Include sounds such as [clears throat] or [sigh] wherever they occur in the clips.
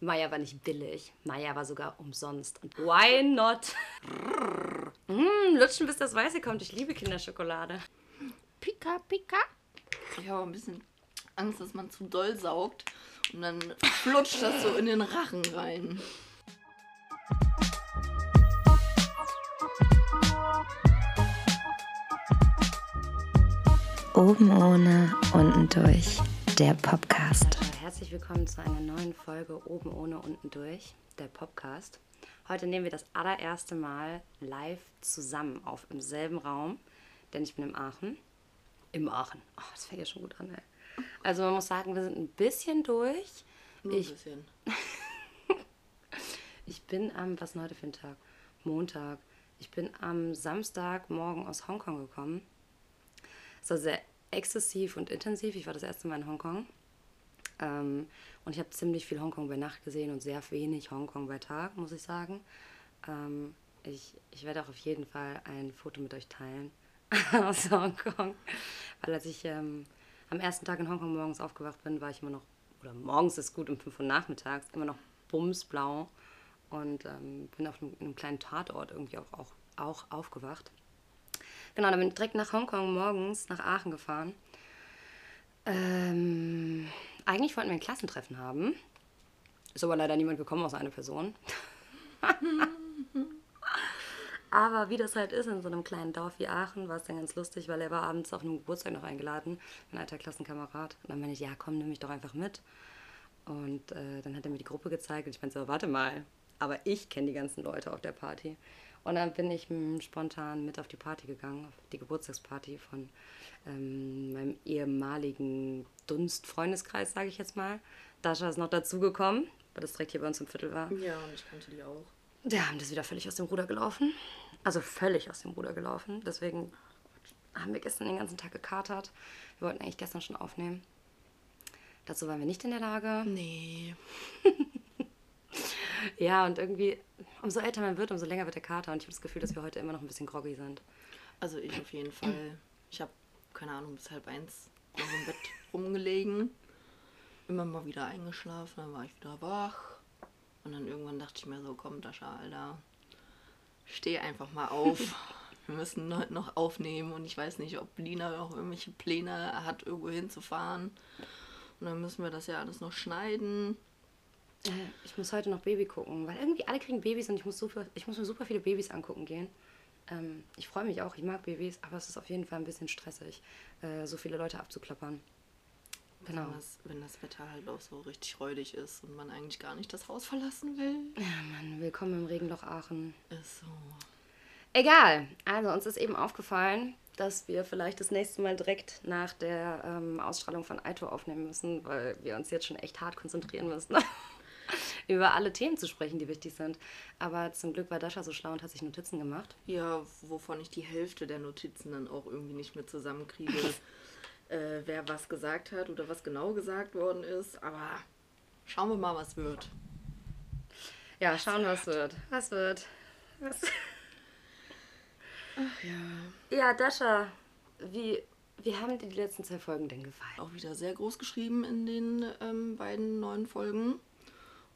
Maya war nicht billig. Maya war sogar umsonst. Und why not? mm, lutschen, bis das Weiße kommt. Ich liebe Kinderschokolade. Pika, pika. Ich habe ein bisschen Angst, dass man zu doll saugt und dann flutscht das so in den Rachen rein. Oben ohne, unten durch. Der Podcast. Herzlich willkommen zu einer neuen Folge Oben ohne, unten durch. Der Podcast. Heute nehmen wir das allererste Mal live zusammen auf im selben Raum, denn ich bin im Aachen. Im Aachen. Oh, das fängt ja schon gut an, ey. Also man muss sagen, wir sind ein bisschen durch. Nur ein Ich- bisschen. [laughs] Ich bin am, was ist denn heute für ein Tag? Montag. Ich bin am Samstagmorgen aus Hongkong gekommen. Es war sehr exzessiv und intensiv. Ich war das erste Mal in Hongkong. Ähm, und ich habe ziemlich viel Hongkong bei Nacht gesehen und sehr wenig Hongkong bei Tag, muss ich sagen. Ähm, ich, ich werde auch auf jeden Fall ein Foto mit euch teilen [laughs] aus Hongkong. Weil als ich ähm, am ersten Tag in Hongkong morgens aufgewacht bin, war ich immer noch, oder morgens ist gut, um 5 Uhr nachmittags, immer noch bumsblau und ähm, bin auf einem, einem kleinen Tatort irgendwie auch, auch, auch aufgewacht. Genau, dann bin ich direkt nach Hongkong morgens nach Aachen gefahren. Ähm, eigentlich wollten wir ein Klassentreffen haben. Ist aber leider niemand gekommen, außer eine Person. [laughs] aber wie das halt ist in so einem kleinen Dorf wie Aachen, war es dann ganz lustig, weil er war abends auf einem Geburtstag noch eingeladen, mein alter Klassenkamerad. Und dann meinte ich, ja komm, nimm mich doch einfach mit. Und äh, dann hat er mir die Gruppe gezeigt und ich meinte so, warte mal, aber ich kenne die ganzen Leute auf der Party. Und dann bin ich mm, spontan mit auf die Party gegangen, auf die Geburtstagsparty von ähm, meinem ehemaligen Dunst-Freundeskreis, sage ich jetzt mal. Dasha ist noch dazugekommen, weil das direkt hier bei uns im Viertel war. Ja, und ich kannte die auch. Der haben das wieder völlig aus dem Ruder gelaufen. Also völlig aus dem Ruder gelaufen. Deswegen haben wir gestern den ganzen Tag gekatert. Wir wollten eigentlich gestern schon aufnehmen. Dazu waren wir nicht in der Lage. Nee. [laughs] Ja, und irgendwie, umso älter man wird, umso länger wird der Kater. Und ich habe das Gefühl, dass wir heute immer noch ein bisschen groggy sind. Also ich auf jeden Fall. Ich habe, keine Ahnung, bis halb eins noch im Bett rumgelegen. Immer mal wieder eingeschlafen, dann war ich wieder wach. Und dann irgendwann dachte ich mir so, komm, Dascha, Alter, steh einfach mal auf. [laughs] Wir müssen heute noch aufnehmen und ich weiß nicht, ob Lina noch irgendwelche Pläne hat, irgendwo hinzufahren. Und dann müssen wir das ja alles noch schneiden. Äh, Ich muss heute noch Baby gucken, weil irgendwie alle kriegen Babys und ich muss, super, ich muss mir super viele Babys angucken gehen. Ähm, ich freue mich auch, ich mag Babys, aber es ist auf jeden Fall ein bisschen stressig, äh, so viele Leute abzuklappern. Genau. Wenn, das, wenn das Wetter halt auch so richtig räudig ist und man eigentlich gar nicht das Haus verlassen will. Ja, Mann, willkommen im Regenloch Aachen. Ist so. Egal. Also uns ist eben aufgefallen, dass wir vielleicht das nächste Mal direkt nach der ähm, Ausstrahlung von Aito aufnehmen müssen, weil wir uns jetzt schon echt hart konzentrieren müssen, [laughs] [laughs] über alle Themen zu sprechen, die wichtig sind. Aber zum Glück war Dasha so schlau und hat sich Notizen gemacht. Ja, wovon ich die Hälfte der Notizen dann auch irgendwie nicht mehr zusammenkriege, [laughs] äh, wer was gesagt hat oder was genau gesagt worden ist. Aber schauen wir mal, was wird. Ja, schauen, was wird. Was wird? Was? [laughs] Ach ja. Ja, Dasha, wie, wie haben dir die letzten zwei Folgen denn gefallen? Auch wieder sehr groß geschrieben in den ähm, beiden neuen Folgen.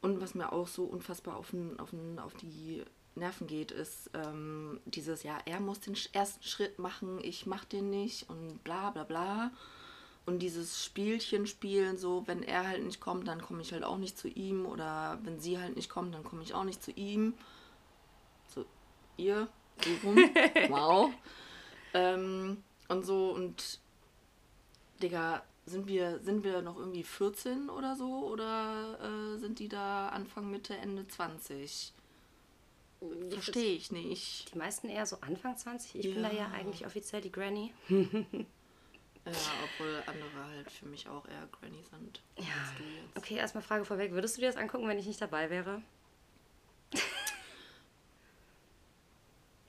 Und was mir auch so unfassbar auf, den, auf, den, auf die Nerven geht, ist ähm, dieses, ja, er muss den ersten Schritt machen, ich mach den nicht und bla bla bla. Und dieses Spielchen spielen, so, wenn er halt nicht kommt, dann komme ich halt auch nicht zu ihm. Oder wenn sie halt nicht kommt, dann komme ich auch nicht zu ihm. Zu ihr, so rum. [laughs] wow. Ähm, und so, und Digga, sind wir, sind wir noch irgendwie 14 oder so? Oder äh, sind die da Anfang, Mitte, Ende 20? Verstehe ich nicht. Die meisten eher so Anfang 20. Ich bin da ja eigentlich offiziell die Granny. Ja, obwohl andere halt für mich auch eher Granny sind. Ja. Okay, erstmal Frage vorweg. Würdest du dir das angucken, wenn ich nicht dabei wäre?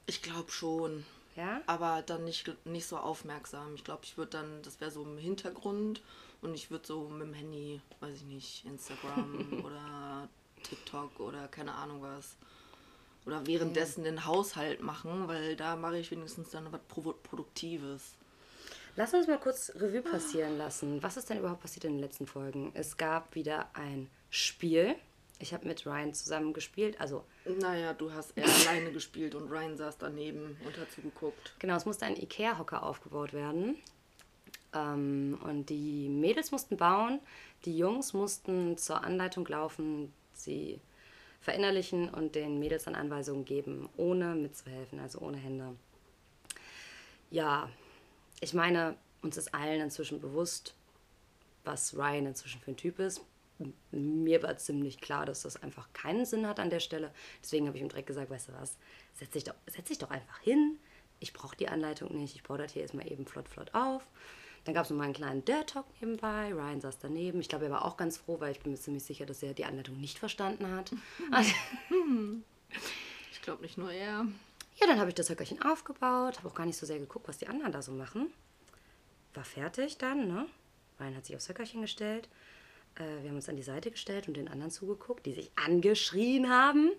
Ich glaube schon. Ja? Aber dann nicht, nicht so aufmerksam. Ich glaube, ich würde dann, das wäre so im Hintergrund und ich würde so mit dem Handy, weiß ich nicht, Instagram [laughs] oder TikTok oder keine Ahnung was. Oder währenddessen den Haushalt machen, weil da mache ich wenigstens dann was Pro Produktives. Lass uns mal kurz Revue passieren lassen. Was ist denn überhaupt passiert in den letzten Folgen? Es gab wieder ein Spiel. Ich habe mit Ryan zusammen gespielt. Also, Naja, du hast eher [laughs] alleine gespielt und Ryan saß daneben und hat zugeguckt. genau, es musste ein Ikea-Hocker aufgebaut werden. Ähm, und die Mädels mussten bauen, die Jungs mussten zur Anleitung laufen, sie verinnerlichen und den Mädels dann Anweisungen geben, ohne mitzuhelfen, also ohne Hände. Ja, ich meine, uns ist allen inzwischen bewusst, was Ryan inzwischen für ein Typ ist. Mir war ziemlich klar, dass das einfach keinen Sinn hat an der Stelle. Deswegen habe ich ihm direkt gesagt, weißt du was, setz dich doch, setz dich doch einfach hin. Ich brauche die Anleitung nicht. Ich baue das hier erstmal eben flott, flott auf. Dann gab es noch mal einen kleinen Dirt Talk nebenbei. Ryan saß daneben. Ich glaube, er war auch ganz froh, weil ich bin mir ziemlich sicher, dass er die Anleitung nicht verstanden hat. [laughs] Ich glaube nicht nur er. Ja, dann habe ich das Höckerchen aufgebaut, habe auch gar nicht so sehr geguckt, was die anderen da so machen. War fertig dann, ne? Ryan hat sich aufs Höckerchen gestellt. Äh, wir haben uns an die Seite gestellt und den anderen zugeguckt, die sich angeschrien haben.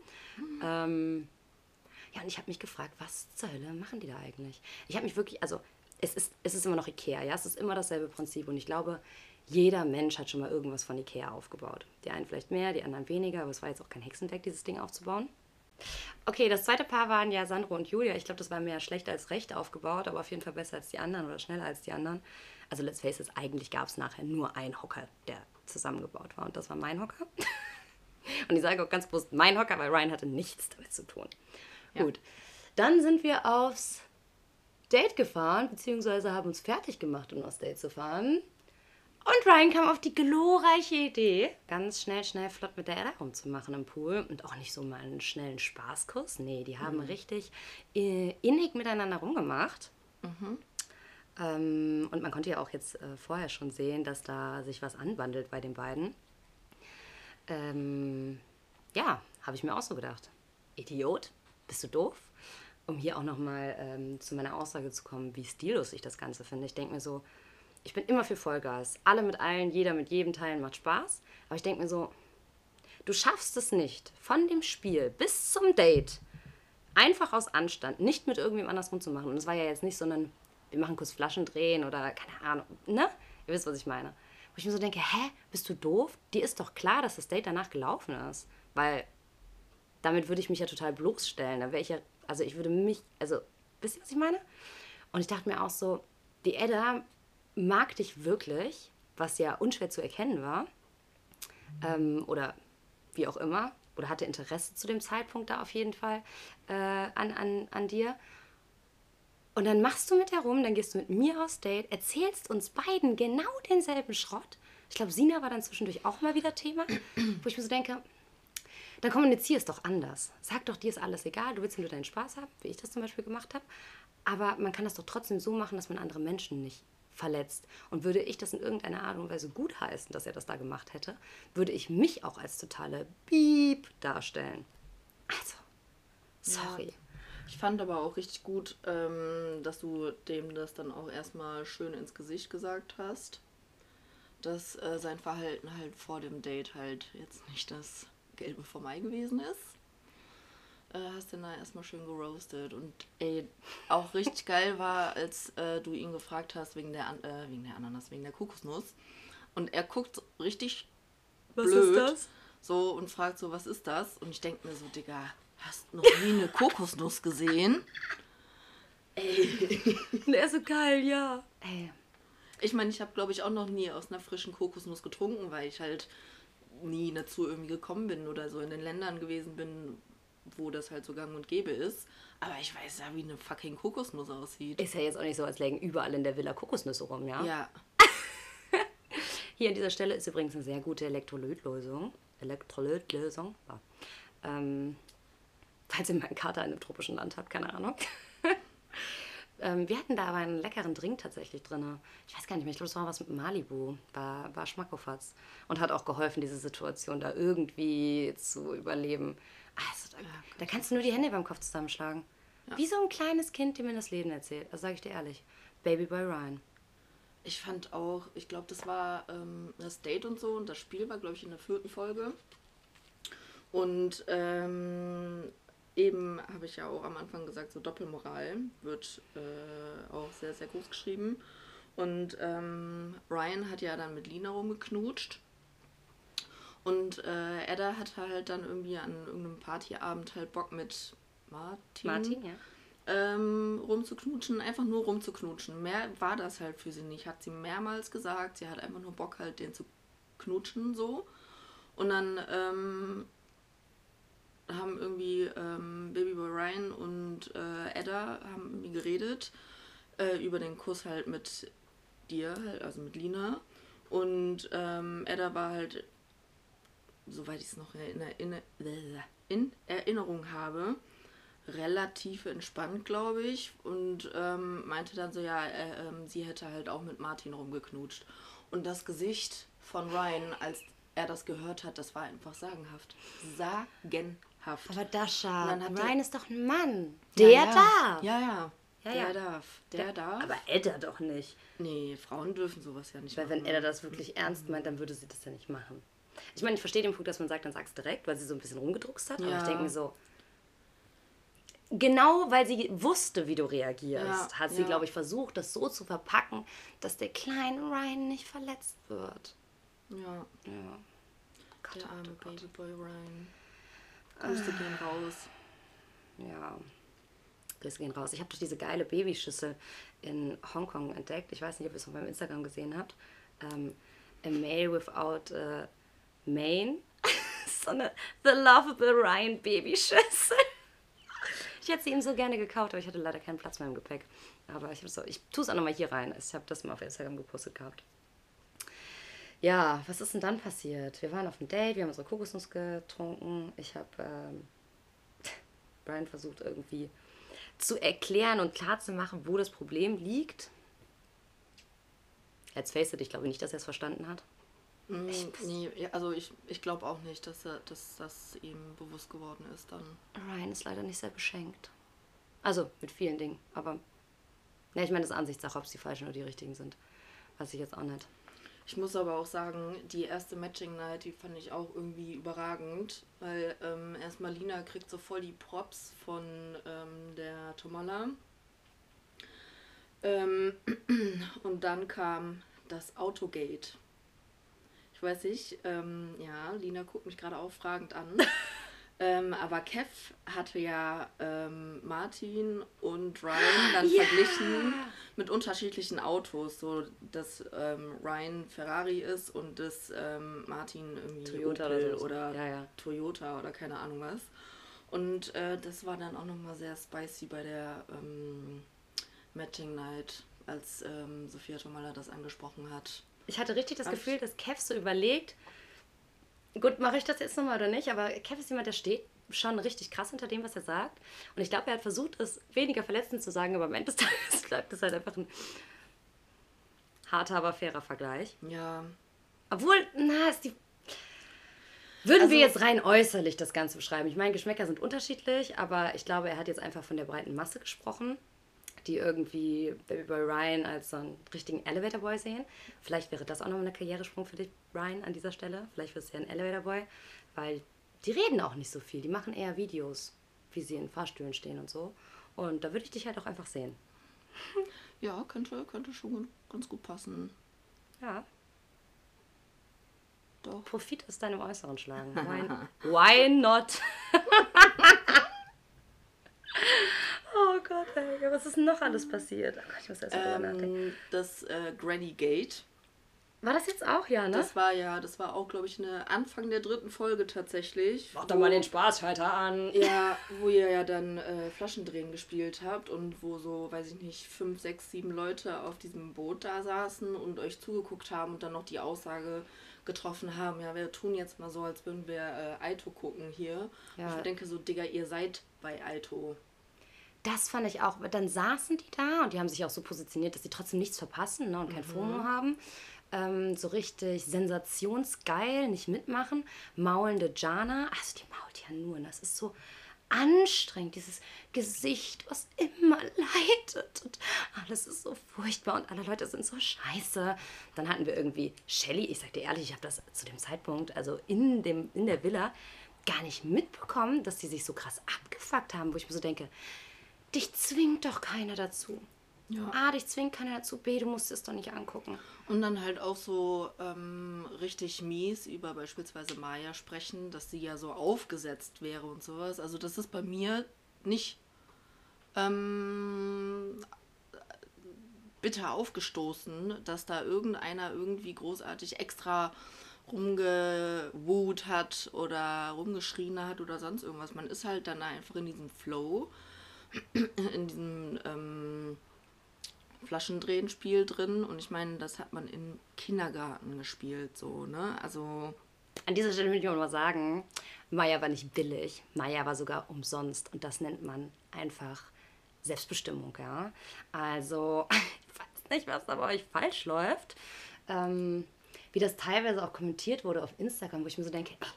Ähm, ja, und ich habe mich gefragt, was zur Hölle machen die da eigentlich? Ich habe mich wirklich, also es ist, es ist immer noch Ikea, ja, es ist immer dasselbe Prinzip und ich glaube, jeder Mensch hat schon mal irgendwas von Ikea aufgebaut. Die einen vielleicht mehr, die anderen weniger, aber es war jetzt auch kein Hexenwerk, dieses Ding aufzubauen. Okay, das zweite Paar waren ja Sandro und Julia. Ich glaube, das war mehr schlecht als recht aufgebaut, aber auf jeden Fall besser als die anderen oder schneller als die anderen. Also let's face it, eigentlich gab es nachher nur einen Hocker, der zusammengebaut war und das war mein Hocker. [laughs] Und ich sage auch ganz bewusst mein Hocker, weil Ryan hatte nichts damit zu tun. Gut, dann sind wir aufs Date gefahren, beziehungsweise haben uns fertig gemacht, um aufs Date zu fahren. Und Ryan kam auf die glorreiche Idee, ganz schnell, schnell, flott mit der Ella rumzumachen im Pool. Und auch nicht so mal einen schnellen Spaßkuss. Nee, die haben richtig äh, innig miteinander rumgemacht. Ähm, und man konnte ja auch jetzt äh, vorher schon sehen, dass da sich was anwandelt bei den beiden. Ähm, ja, habe ich mir auch so gedacht. Idiot, bist du doof? Um hier auch nochmal ähm, zu meiner Aussage zu kommen, wie stillos ich das Ganze finde. Ich denke mir so, ich bin immer für Vollgas. Alle mit allen, jeder mit jedem teilen macht Spaß. Aber ich denke mir so, du schaffst es nicht, von dem Spiel bis zum Date einfach aus Anstand, nicht mit irgendwem anders rumzumachen. Und es war ja jetzt nicht, sondern wir machen kurz Flaschen drehen oder keine Ahnung, ne? Ihr wisst, was ich meine. Wo ich mir so denke, hä, bist du doof? Dir ist doch klar, dass das Date danach gelaufen ist. Weil damit würde ich mich ja total bloßstellen. Da wäre ich ja, also ich würde mich, also, wisst ihr, was ich meine? Und ich dachte mir auch so, die Edda mag dich wirklich, was ja unschwer zu erkennen war. Ähm, oder wie auch immer. Oder hatte Interesse zu dem Zeitpunkt da auf jeden Fall äh, an, an, an dir. Und dann machst du mit herum, dann gehst du mit mir aufs Date, erzählst uns beiden genau denselben Schrott. Ich glaube, Sina war dann zwischendurch auch mal wieder Thema, wo ich mir so denke, dann kommunizier es doch anders. Sag doch, dir ist alles egal, du willst nur deinen Spaß haben, wie ich das zum Beispiel gemacht habe. Aber man kann das doch trotzdem so machen, dass man andere Menschen nicht verletzt. Und würde ich das in irgendeiner Art und Weise gutheißen, dass er das da gemacht hätte, würde ich mich auch als totale Beep darstellen. Also, sorry. Ich fand aber auch richtig gut, ähm, dass du dem das dann auch erstmal schön ins Gesicht gesagt hast. Dass äh, sein Verhalten halt vor dem Date halt jetzt nicht das Gelbe vom Ei gewesen ist. Äh, hast den da erstmal schön geroastet. Und ey, auch richtig [laughs] geil war, als äh, du ihn gefragt hast wegen der, An äh, wegen der Ananas, wegen der Kokosnuss. Und er guckt richtig blöd. So und fragt so, was ist das? Und ich denke mir so, Digga, hast noch nie eine Kokosnuss gesehen? Der ist so geil, ja. Ey, Ich meine, ich habe, glaube ich, auch noch nie aus einer frischen Kokosnuss getrunken, weil ich halt nie dazu irgendwie gekommen bin oder so in den Ländern gewesen bin, wo das halt so gang und gäbe ist. Aber ich weiß ja, wie eine fucking Kokosnuss aussieht. ist ja jetzt auch nicht so, als lägen überall in der Villa Kokosnüsse rum, ja? Ja. [laughs] Hier an dieser Stelle ist übrigens eine sehr gute Elektrolytlösung. Elektrolytlösung. Ja. Ähm, falls ihr mal einen Kater in einem tropischen Land habt, keine Ahnung. [laughs] ähm, wir hatten da aber einen leckeren Drink tatsächlich drin. Ich weiß gar nicht mehr, ich glaube, es war was mit Malibu. War, war Schmackofatz. Und hat auch geholfen, diese Situation da irgendwie zu überleben. Also, da, da kannst du nur die Hände beim Kopf zusammenschlagen. Wie so ein kleines Kind, dem mir das Leben erzählt. Also sage ich dir ehrlich. Baby by Ryan. Ich fand auch, ich glaube, das war ähm, das Date und so und das Spiel war, glaube ich, in der vierten Folge. Und ähm, eben habe ich ja auch am Anfang gesagt, so Doppelmoral wird äh, auch sehr, sehr groß geschrieben. Und ähm, Ryan hat ja dann mit Lina rumgeknutscht. Und äh, Edda hatte halt dann irgendwie an irgendeinem Partyabend halt Bock mit Martin, Martin, ja. ähm, rumzuknutschen, einfach nur rumzuknutschen. Mehr war das halt für sie nicht. Hat sie mehrmals gesagt. Sie hat einfach nur Bock halt, den zu knutschen so. Und dann ähm, haben irgendwie ähm, Babyboy Ryan und äh, Edda haben irgendwie geredet äh, über den Kuss halt mit dir, halt, also mit Lina. Und ähm, Edda war halt, soweit ich es noch in, Erinner in Erinnerung habe, relativ entspannt, glaube ich. Und ähm, meinte dann so, ja, äh, ähm, sie hätte halt auch mit Martin rumgeknutscht. Und das Gesicht von Ryan, als er das gehört hat, das war einfach sagenhaft. Sagenhaft. Aber Dasha, Ryan der- ist doch ein Mann. Ja, Der ja. darf. Ja, ja. Ja, der ja. darf. Der, darf. Aber Edda doch nicht. nee, Frauen dürfen sowas ja nicht Weil wenn machen. Edda das wirklich ernst meint, dann würde sie das ja nicht machen. Ich meine, ich verstehe den Punkt, dass man sagt, dann sag's direkt, weil sie so ein bisschen rumgedruckst hat. Aber Ja. ich denke mir so, genau weil sie wusste, wie du reagierst, Ja, hat sie, ja. glaube ich, versucht, das so zu verpacken, dass der kleine Ryan nicht verletzt wird. Ja, Ja. Gott, der oh arme. Babyboy Ryan. Grüße gehen raus. Ja. Grüße gehen raus. Ich habe doch diese geile Babyschüssel in Hongkong entdeckt. Ich weiß nicht, ob ihr es auf meinem Instagram gesehen habt. Ähm, a Male Without a Mane. [laughs] so eine The Lovable Ryan Babyschüssel. Ich hätte sie ihm so gerne gekauft, aber ich hatte leider keinen Platz mehr im Gepäck. Aber ich, so, ich tue es auch nochmal hier rein. Ich habe das mal auf Instagram gepostet gehabt. Ja, was ist denn dann passiert? Wir waren auf einem Date, wir haben unsere Kokosnuss getrunken. Ich habe ähm, [laughs] Brian versucht irgendwie zu erklären und klarzumachen, wo das Problem liegt. Let's face it, ich glaube nicht, dass er es verstanden hat. Mm, Nee, also ich, ich glaube auch nicht, dass, er, dass das ihm bewusst geworden ist dann. Ryan ist leider nicht sehr beschenkt. Also mit vielen Dingen, aber ja, ich meine, das ist Ansichtssache, ob es die falschen oder die richtigen sind. Weiß ich jetzt auch nicht. Ich muss aber auch sagen, die erste Matching Night, die fand ich auch irgendwie überragend, weil ähm, erstmal Lina kriegt so voll die Props von ähm, der Tomala. Ähm, [clears throat] und dann kam das Autogate. Ich weiß nicht, ähm, ja, Lina guckt mich gerade auch fragend an. [laughs] ähm, aber Kev hatte ja ähm, Martin und Ryan dann Ja. verglichen mit unterschiedlichen Autos. So, dass ähm, Ryan Ferrari ist und dass ähm, Martin irgendwie Toyota Opel oder so. oder Ja, ja. Toyota oder keine Ahnung was. Und äh, das war dann auch nochmal sehr spicy bei der ähm, Matching Night, als ähm, Sophia Tomala das angesprochen hat. Ich hatte richtig das Gefühl, dass Kev so überlegt, gut, mache ich das jetzt nochmal oder nicht, aber Kev ist jemand, der steht schon richtig krass hinter dem, was er sagt. Und ich glaube, er hat versucht, es weniger verletzend zu sagen, aber am Ende des [laughs] Tages bleibt es halt einfach ein harter, aber fairer Vergleich. Ja, Obwohl, na, ist die. Würden wir Also- jetzt rein äußerlich das Ganze beschreiben? Ich meine, Geschmäcker sind unterschiedlich, aber ich glaube, er hat jetzt einfach von der breiten Masse gesprochen, die irgendwie Babyboy Ryan als so einen richtigen Elevator Boy sehen. Vielleicht wäre das auch nochmal ein Karrieresprung für dich, Ryan, an dieser Stelle. Vielleicht wirst du ja ein Elevator Boy, weil die reden auch nicht so viel. Die machen eher Videos, wie sie in Fahrstühlen stehen und so. Und da würde ich dich halt auch einfach sehen. [laughs] ja, könnte, könnte schon ganz gut passen. Ja. Doch. Profit aus deinem Äußeren schlagen. [laughs] Why, why not? [laughs] oh Gott, ey, was ist denn noch alles passiert? Oh Gott, ich muss erst mal drüber nachdenken. Ähm, das äh, Granny Gate. War das jetzt auch, ja, ne? Das war ja, das war auch, glaube ich, eine Anfang der dritten Folge tatsächlich. Mach doch mal den Spaßschalter an. Ja, wo ihr ja dann äh, Flaschendrehen gespielt habt und wo so, weiß ich nicht, fünf, sechs, sieben Leute auf diesem Boot da saßen und euch zugeguckt haben und dann noch die Aussage getroffen haben, ja, wir tun jetzt mal so, als würden wir äh, Aito gucken hier. Ja. Und ich denke so, Digga, ihr seid bei Aito. Das fand ich auch. Dann saßen die da und die haben sich auch so positioniert, dass sie trotzdem nichts verpassen ne, und kein FOMO haben. Ähm, so richtig sensationsgeil, nicht mitmachen. Maulende Jana. Also die mault ja nur. und Das ist so anstrengend. Dieses Gesicht, was immer leidet. Und alles ist so furchtbar und alle Leute sind so scheiße. Dann hatten wir irgendwie Shelly. Ich sag dir ehrlich, ich habe das zu dem Zeitpunkt, also in, dem, in der Villa, gar nicht mitbekommen, dass die sich so krass abgefuckt haben, wo ich mir so denke, dich zwingt doch keiner dazu. Ja. A, dich zwingt keiner dazu, B, du musst es doch nicht angucken. Und dann halt auch so ähm, richtig mies über beispielsweise Maya sprechen, dass sie ja so aufgesetzt wäre und sowas. Also das ist bei mir nicht ähm, bitter aufgestoßen, dass da irgendeiner irgendwie großartig extra rumgewut hat oder rumgeschrien hat oder sonst irgendwas. Man ist halt dann einfach in diesem Flow, in diesem ähm, Flaschendrehen-Spiel drin. Und ich meine, das hat man im Kindergarten gespielt, so, ne? Also. An dieser Stelle will ich mal sagen, Maya war nicht billig, Maya war sogar umsonst und das nennt man einfach Selbstbestimmung, ja. Also, [laughs] ich weiß nicht, was da bei euch falsch läuft. Ähm, wie das teilweise auch kommentiert wurde auf Instagram, wo ich mir so denke, ey,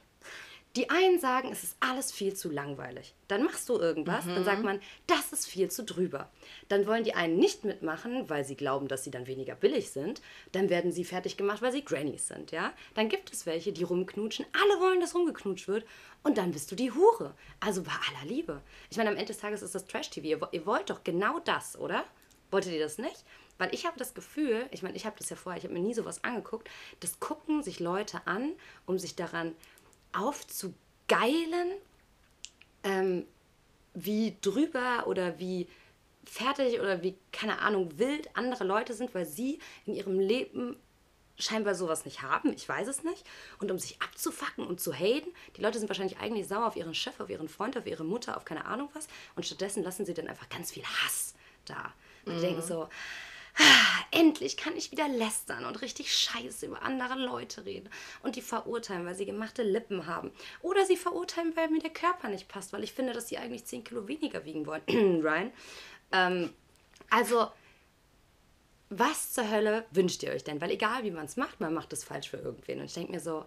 die einen sagen, es ist alles viel zu langweilig. Dann machst du irgendwas, dann sagt man, das ist viel zu drüber. Dann wollen die einen nicht mitmachen, weil sie glauben, dass sie dann weniger billig sind. Dann werden sie fertig gemacht, weil sie Grannies sind, ja. Dann gibt es welche, die rumknutschen. Alle wollen, dass rumgeknutscht wird. Und dann bist du die Hure. Also bei aller Liebe. Ich meine, am Ende des Tages ist das Trash-TV. Ihr wollt doch genau das, oder? Wolltet ihr das nicht? Weil ich habe das Gefühl, ich meine, ich habe das ja vorher, ich habe mir nie sowas angeguckt, das gucken sich Leute an, um sich daran aufzugeilen, ähm, wie drüber oder wie fertig oder wie, keine Ahnung, wild andere Leute sind, weil sie in ihrem Leben scheinbar sowas nicht haben, ich weiß es nicht. Und um sich abzufacken und zu haten, die Leute sind wahrscheinlich eigentlich sauer auf ihren Chef, auf ihren Freund, auf ihre Mutter, auf keine Ahnung was. Und stattdessen lassen sie dann einfach ganz viel Hass da. Und die denken so, endlich kann ich wieder lästern und richtig scheiße über andere Leute reden. Und die verurteilen, weil sie gemachte Lippen haben. Oder sie verurteilen, weil mir der Körper nicht passt, weil ich finde, dass sie eigentlich 10 Kilo weniger wiegen wollen. [clears throat] Ryan. Ähm, also, was zur Hölle wünscht ihr euch denn? Weil egal wie man es macht, man macht es falsch für irgendwen. Und ich denke mir so,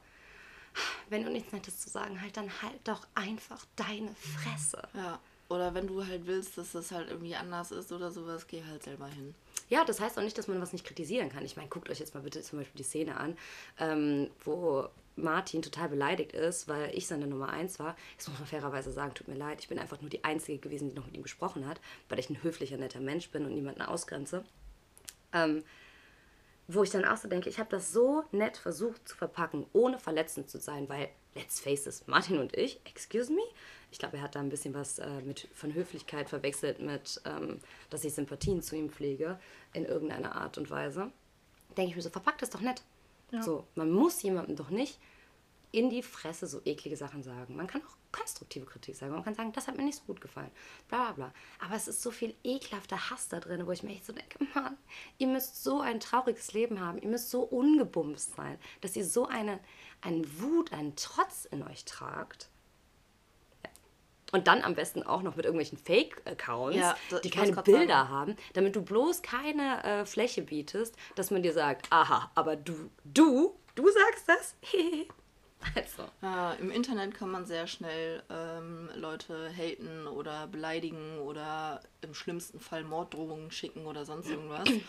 wenn du nichts Nettes zu sagen halt, dann halt doch einfach deine Fresse. Ja. Oder wenn du halt willst, dass das halt irgendwie anders ist oder sowas, geh halt selber hin. Ja, das heißt auch nicht, dass man was nicht kritisieren kann. Ich meine, guckt euch jetzt mal bitte zum Beispiel die Szene an, ähm, wo Martin total beleidigt ist, weil ich seine Nummer eins war. Jetzt muss man fairerweise sagen, tut mir leid, ich bin einfach nur die Einzige gewesen, die noch mit ihm gesprochen hat, weil ich ein höflicher, netter Mensch bin und niemanden ausgrenze. Ähm, wo ich dann auch so denke, ich habe das so nett versucht zu verpacken, ohne verletzend zu sein, weil, let's face it, Martin und ich, excuse me, ich glaube, er hat da ein bisschen was äh, mit, von Höflichkeit verwechselt mit, ähm, dass ich Sympathien zu ihm pflege, in irgendeiner Art und Weise. Denke ich mir so, verpackt das doch nett. So, man muss jemandem doch nicht in die Fresse so eklige Sachen sagen. Man kann auch konstruktive Kritik sagen. Man kann sagen, das hat mir nicht so gut gefallen. Bla bla bla. Aber es ist so viel ekelhafter Hass da drin, wo ich mir echt so denke, [laughs] Mann, ihr müsst so ein trauriges Leben haben. Ihr müsst so ungebumst sein, dass ihr so eine, einen Wut, einen Trotz in euch tragt. Und dann am besten auch noch mit irgendwelchen Fake-Accounts, Ja, die keine Bilder sagen. haben, damit du bloß keine äh, Fläche bietest, dass man dir sagt, aha, aber du, du, du sagst das? [laughs] [laughs] also, Ja, Im Internet kann man sehr schnell ähm, Leute haten oder beleidigen oder im schlimmsten Fall Morddrohungen schicken oder sonst irgendwas. [clears throat]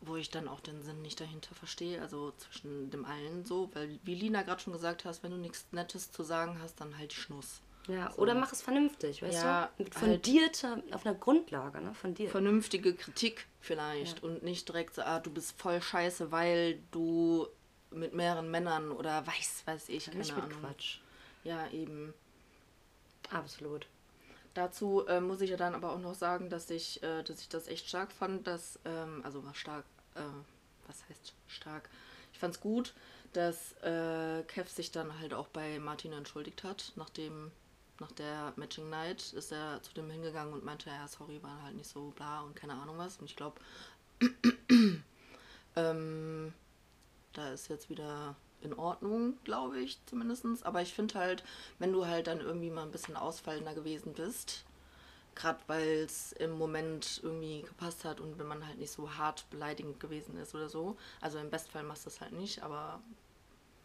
wo ich dann auch den Sinn nicht dahinter verstehe, also zwischen dem allen so, weil wie Lina gerade schon gesagt hast, wenn du nichts Nettes zu sagen hast, dann halt die Schnuss. ja, oder mach es vernünftig, weißt Ja, du? Mit halt- fundierte, auf einer Grundlage, ne? Von dir. Vernünftige Kritik vielleicht und nicht direkt so, ah, du bist voll scheiße, weil du mit mehreren Männern oder weiß, weiß ich, keine Nicht mit Ahnung. Quatsch. Ja, eben. Absolut. Dazu äh, muss ich ja dann aber auch noch sagen, dass ich, äh, dass ich das echt stark fand, dass, ähm, also was stark, äh, was heißt stark? Ich fand es gut, dass äh, Kev sich dann halt auch bei Martin entschuldigt hat, nachdem, nach der Matching Night ist er zu dem hingegangen und meinte, ja, sorry, war halt nicht so bla und keine Ahnung was. Und ich glaube, [clears throat] ähm, da ist jetzt wieder in Ordnung, glaube ich zumindest. Aber ich finde halt, wenn du halt dann irgendwie mal ein bisschen ausfallender gewesen bist, gerade weil es im Moment irgendwie gepasst hat und wenn man halt nicht so hart beleidigend gewesen ist oder so. Also im Bestfall machst du es halt nicht, aber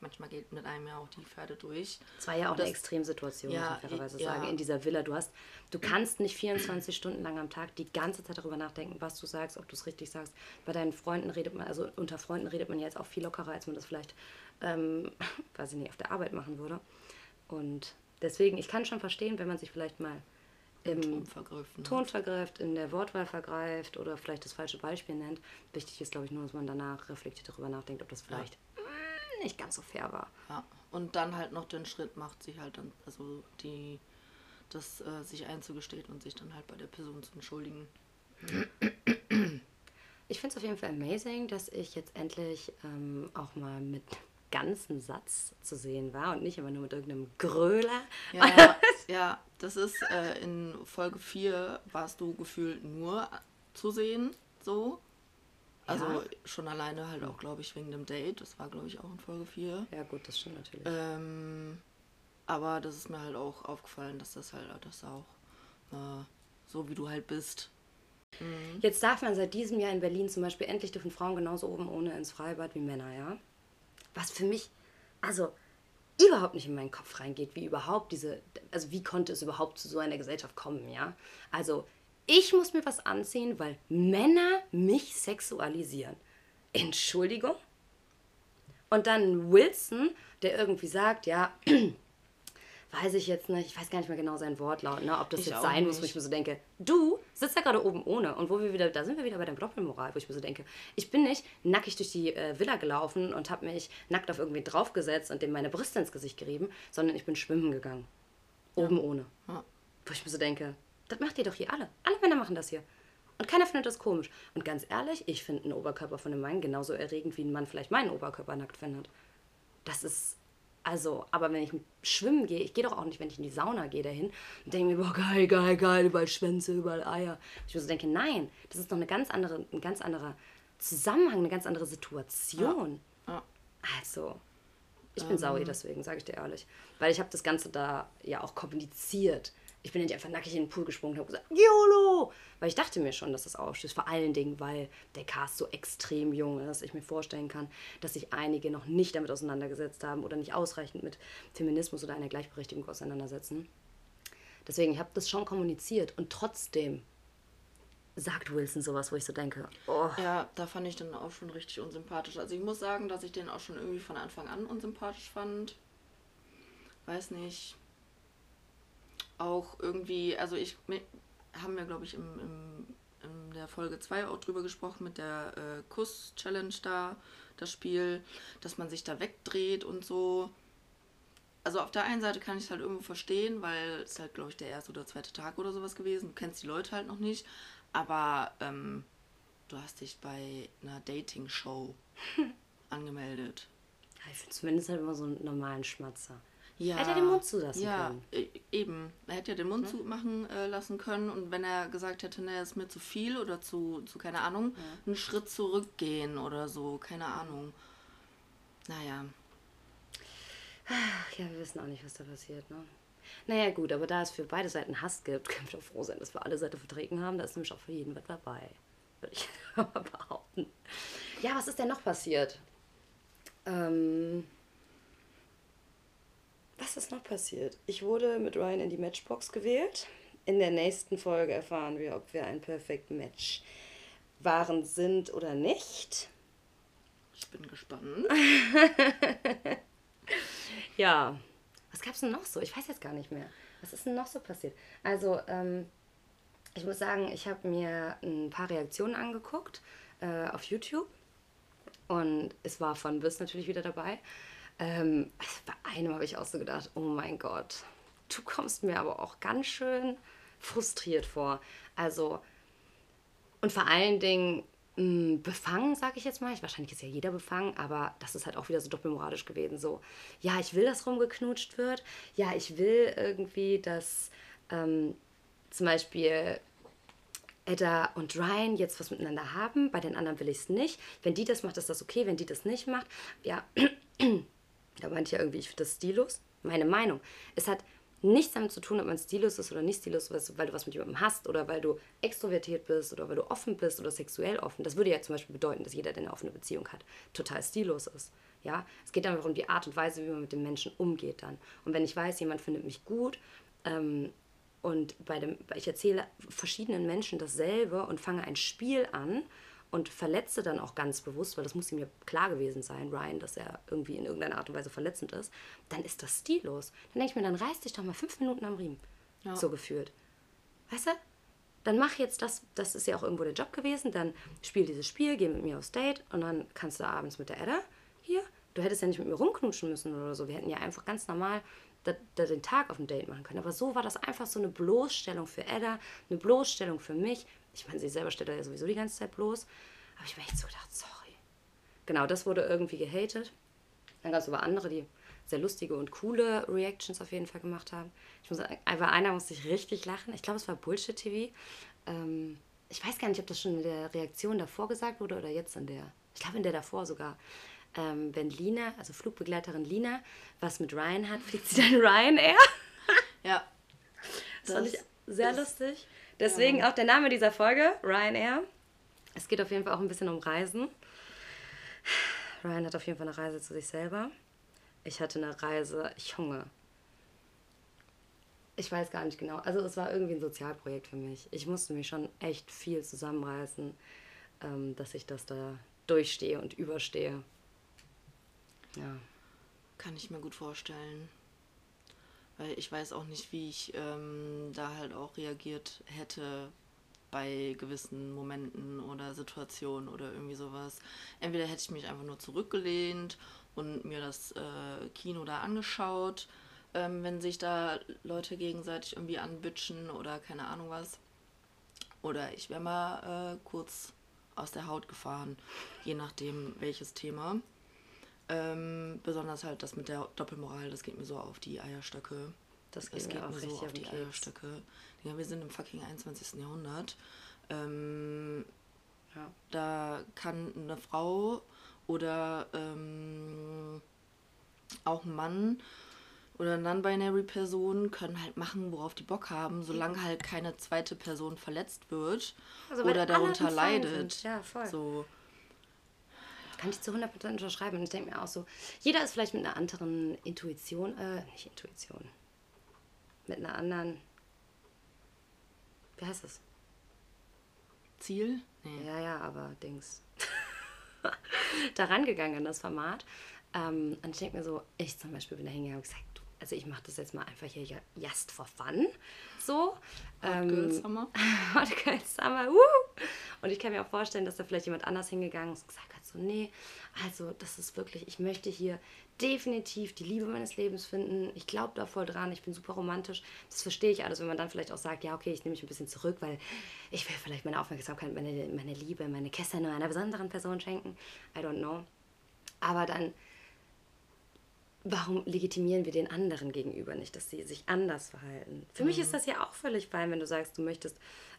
manchmal geht mit einem ja auch die Pferde durch. Es war ja auch Das- eine Extremsituation, muss Ja, man fairerweise ja. sagen, in dieser Villa. Du hast, du kannst nicht 24 Stunden lang am Tag die ganze Zeit darüber nachdenken, was du sagst, ob du es richtig sagst. Bei deinen Freunden redet man, also unter Freunden redet man ja jetzt auch viel lockerer, als man das vielleicht, ähm, [laughs] weiß ich nicht, auf der Arbeit machen würde. Und deswegen, ich kann schon verstehen, wenn man sich vielleicht mal im Ton vergriffen. Ton vergreift, in der Wortwahl vergreift oder vielleicht das falsche Beispiel nennt. Wichtig ist, glaube ich, nur, dass man danach reflektiert darüber nachdenkt, ob das vielleicht mm, nicht ganz so fair war. Ja. Und dann halt noch den Schritt macht, sich halt dann, also die, das äh, sich einzugestehen und sich dann halt bei der Person zu entschuldigen. Ich finde es auf jeden Fall amazing, dass ich jetzt endlich ähm, auch mal mit ganzen Satz zu sehen war und nicht immer nur mit irgendeinem Gröler. Ja, [laughs] ja das ist äh, in Folge 4 warst du gefühlt nur zu sehen, so. Also Ja. schon alleine halt auch, glaube ich, wegen dem Date. Das war, glaube ich, auch in Folge 4. Ja, gut, das stimmt natürlich. Ähm, aber das ist mir halt auch aufgefallen, dass das halt das auch äh, so wie du halt bist. Jetzt darf man seit diesem Jahr in Berlin zum Beispiel endlich dürfen Frauen genauso oben ohne ins Freibad wie Männer, ja? Was für mich, also überhaupt nicht in meinen Kopf reingeht, wie überhaupt diese, also wie konnte es überhaupt zu so einer Gesellschaft kommen, ja? Also ich muss mir was anziehen, weil Männer mich sexualisieren. Entschuldigung? Und dann Wilson, der irgendwie sagt, ja, [clears throat] weiß ich jetzt nicht, ich weiß gar nicht mehr genau sein Wortlaut, ne, ob das Ich jetzt sein muss, wo nicht. ich mir so denke, du sitzt da gerade oben ohne und wo wir wieder, da sind wir wieder bei der Doppelmoral, wo ich mir so denke, ich bin nicht nackig durch die äh, Villa gelaufen und habe mich nackt auf irgendwie draufgesetzt und dem meine Brüste ins Gesicht gerieben, sondern ich bin schwimmen gegangen. Oben ohne. Ja. Wo ich mir so denke, das macht ihr doch hier alle. Alle Männer machen das hier. Und keiner findet das komisch. Und ganz ehrlich, ich finde einen Oberkörper von einem Mann genauso erregend, wie ein Mann vielleicht meinen Oberkörper nackt findet. Das ist, also, aber wenn ich schwimmen gehe, ich gehe doch auch nicht, wenn ich in die Sauna gehe dahin und denke mir, boah, geil, geil, geil, überall Schwänze, überall Eier. Ich mir so denke, nein, das ist doch eine ganz andere, ein ganz anderer Zusammenhang, eine ganz andere Situation. Ja. Also, ich bin sauer deswegen, sage ich dir ehrlich. Weil ich habe das Ganze da ja auch kommuniziert. Ich bin nicht einfach nackig in den Pool gesprungen und habe gesagt, YOLO! Weil ich dachte mir schon, dass das aufstößt. Vor allen Dingen, weil der Cast so extrem jung ist. Ich mir vorstellen kann, dass sich einige noch nicht damit auseinandergesetzt haben oder nicht ausreichend mit Feminismus oder einer Gleichberechtigung auseinandersetzen. Deswegen, ich habe das schon kommuniziert. Und trotzdem sagt Wilson sowas, wo ich so denke, oh, Ja, da fand ich den auch schon richtig unsympathisch. Also ich muss sagen, dass ich den auch schon irgendwie von Anfang an unsympathisch fand. Weiß nicht. Auch irgendwie, also ich haben wir, glaube ich, im, im, in der Folge 2 auch drüber gesprochen mit der äh, Kuss-Challenge da, das Spiel, dass man sich da wegdreht und so. Also auf der einen Seite kann ich es halt irgendwo verstehen, weil es halt, glaube ich, der erste oder zweite Tag oder sowas gewesen. Du kennst die Leute halt noch nicht. Aber ähm, du hast dich bei einer Dating-Show [laughs] angemeldet. Ja, ich finde zumindest halt immer so einen normalen Schmatzer. Ja, Hätte er den Mund zulassen ja, können. e- eben. Er hätte ja den Mund zumachen äh, lassen können und wenn er gesagt hätte, ne, ist mir zu viel oder zu, zu keine Ahnung, einen Schritt zurückgehen oder so, keine Ahnung. Naja, Ach ja, wir wissen auch nicht, was da passiert, ne? Naja, gut, aber da es für beide Seiten Hass gibt, [laughs] können wir doch froh sein, dass wir alle Seiten vertreten haben. Da ist nämlich auch für jeden was dabei. Würde ich [laughs] behaupten. Ja, was ist denn noch passiert? Ähm, was ist noch passiert? Ich wurde mit Ryan in die Matchbox gewählt. In der nächsten Folge erfahren wir, ob wir ein Perfect Match waren, sind oder nicht. ich bin gespannt. [laughs] Ja. Was gab's denn noch so? Ich weiß jetzt gar nicht mehr. Was ist denn noch so passiert? Also, ähm, ich muss sagen, ich habe mir ein paar Reaktionen angeguckt äh, auf YouTube. Und es war von Biss natürlich wieder dabei. Ähm, bei einem habe ich auch so gedacht, oh mein Gott, du kommst mir aber auch ganz schön frustriert vor. Also, und vor allen Dingen mh, befangen, sage ich jetzt mal. Ich, wahrscheinlich ist ja jeder befangen, aber das ist halt auch wieder so doppelmoralisch gewesen. So, ja, ich will, dass rumgeknutscht wird. Ja, ich will irgendwie, dass ähm, zum Beispiel Edda und Ryan jetzt was miteinander haben. Bei den anderen will ich es nicht. Wenn die das macht, ist das okay. Wenn die das nicht macht, ja, [clears throat] da meinte ich ja irgendwie, ich finde das stillos. Meine Meinung. Es hat nichts damit zu tun, ob man stillos ist oder nicht stillos weil du was mit jemandem hast oder weil du extrovertiert bist oder weil du offen bist oder sexuell offen. Das würde ja zum Beispiel bedeuten, dass jeder, der eine offene Beziehung hat, total stillos ist. Ja, es geht einfach um die Art und Weise, wie man mit dem Menschen umgeht dann. Und wenn ich weiß, jemand findet mich gut ähm, und bei dem, ich erzähle verschiedenen Menschen dasselbe und fange ein Spiel an und verletze dann auch ganz bewusst, weil das muss ihm ja klar gewesen sein, Ryan, dass er irgendwie in irgendeiner Art und Weise verletzend ist, dann ist das stillos. Dann denke ich mir, dann reiß dich doch mal fünf Minuten am Riemen. Ja. So gefühlt. weißt du, dann mach jetzt das, das ist ja auch irgendwo der Job gewesen, dann spiel dieses Spiel, geh mit mir aufs Date und dann kannst du abends mit der Edda hier, du hättest ja nicht mit mir rumknutschen müssen oder so, wir hätten ja einfach ganz normal da, da den Tag auf dem Date machen können. Aber so war das einfach so eine Bloßstellung für Edda, eine Bloßstellung für mich. Ich meine, sie selber stellt ja sowieso die ganze Zeit bloß. Aber ich habe echt so gedacht, sorry. Genau, das wurde irgendwie gehatet. Dann gab es aber andere, die sehr lustige und coole Reactions auf jeden Fall gemacht haben. Ich muss sagen, bei einer musste ich richtig lachen. Ich glaube, es war Bullshit TV. Ähm, ich weiß gar nicht, ob das schon in der Reaktion davor gesagt wurde oder jetzt in der. Ich glaube, in der davor sogar ähm, wenn Lina, also Flugbegleiterin Lina, was mit Ryan hat, fliegt sie dann [laughs] Ryanair. Ja. Das, fand ich sehr lustig. Deswegen ja. auch der Name dieser Folge, Ryanair. Es geht auf jeden Fall auch ein bisschen um Reisen. Ryan hat auf jeden Fall eine Reise zu sich selber. Ich hatte eine Reise, ich Junge. Ich weiß gar nicht genau. Also es war irgendwie ein Sozialprojekt für mich. Ich musste mich schon echt viel zusammenreißen, ähm, dass ich das da durchstehe und überstehe. Ja. Kann ich mir gut vorstellen. Weil ich weiß auch nicht, wie ich ähm, da halt auch reagiert hätte bei gewissen Momenten oder Situationen oder irgendwie sowas. Entweder hätte ich mich einfach nur zurückgelehnt und mir das äh, Kino da angeschaut, ähm, wenn sich da Leute gegenseitig irgendwie anbitschen oder keine Ahnung was. Oder ich wäre mal äh, kurz aus der Haut gefahren, je nachdem welches Thema. Ähm, besonders halt das mit der Doppelmoral, das geht mir so auf die Eierstöcke. Das geht, das geht mir, mir so auf die Keks. Eierstöcke. Ja, wir sind im fucking 21. Jahrhundert. Ähm, ja. Da kann eine Frau oder ähm, auch ein Mann oder non-binary Person können halt machen, worauf die Bock haben, solange halt keine zweite Person verletzt wird also oder darunter leidet. Ja, voll. So kann ich zu 100% unterschreiben. Und ich denke mir auch so, jeder ist vielleicht mit einer anderen Intuition, äh, nicht Intuition, mit einer anderen, wie heißt das? Ziel? Nee. Ja, ja, aber Dings. [laughs] da rangegangen an das Format. Ähm, und ich denke mir so, ich zum Beispiel bin da hingegangen und gesagt, also ich mache das jetzt mal einfach hier just for fun. So. Hot ähm, Girl Summer. [laughs] Hot Girl Summer, uh! Und ich kann mir auch vorstellen, dass da vielleicht jemand anders hingegangen ist und gesagt hat, so, nee, also das ist wirklich, ich möchte hier definitiv die Liebe meines Lebens finden. Ich glaube da voll dran, ich bin super romantisch. Das verstehe ich alles, wenn man dann vielleicht auch sagt, ja, okay, ich nehme mich ein bisschen zurück, weil ich will vielleicht meine Aufmerksamkeit, meine, meine Liebe, meine Kesse nur einer besonderen Person schenken. I don't know. Aber dann warum legitimieren wir den anderen gegenüber nicht, dass sie sich anders verhalten? Für mhm. mich ist das ja auch völlig fein, wenn du sagst, du möchtest,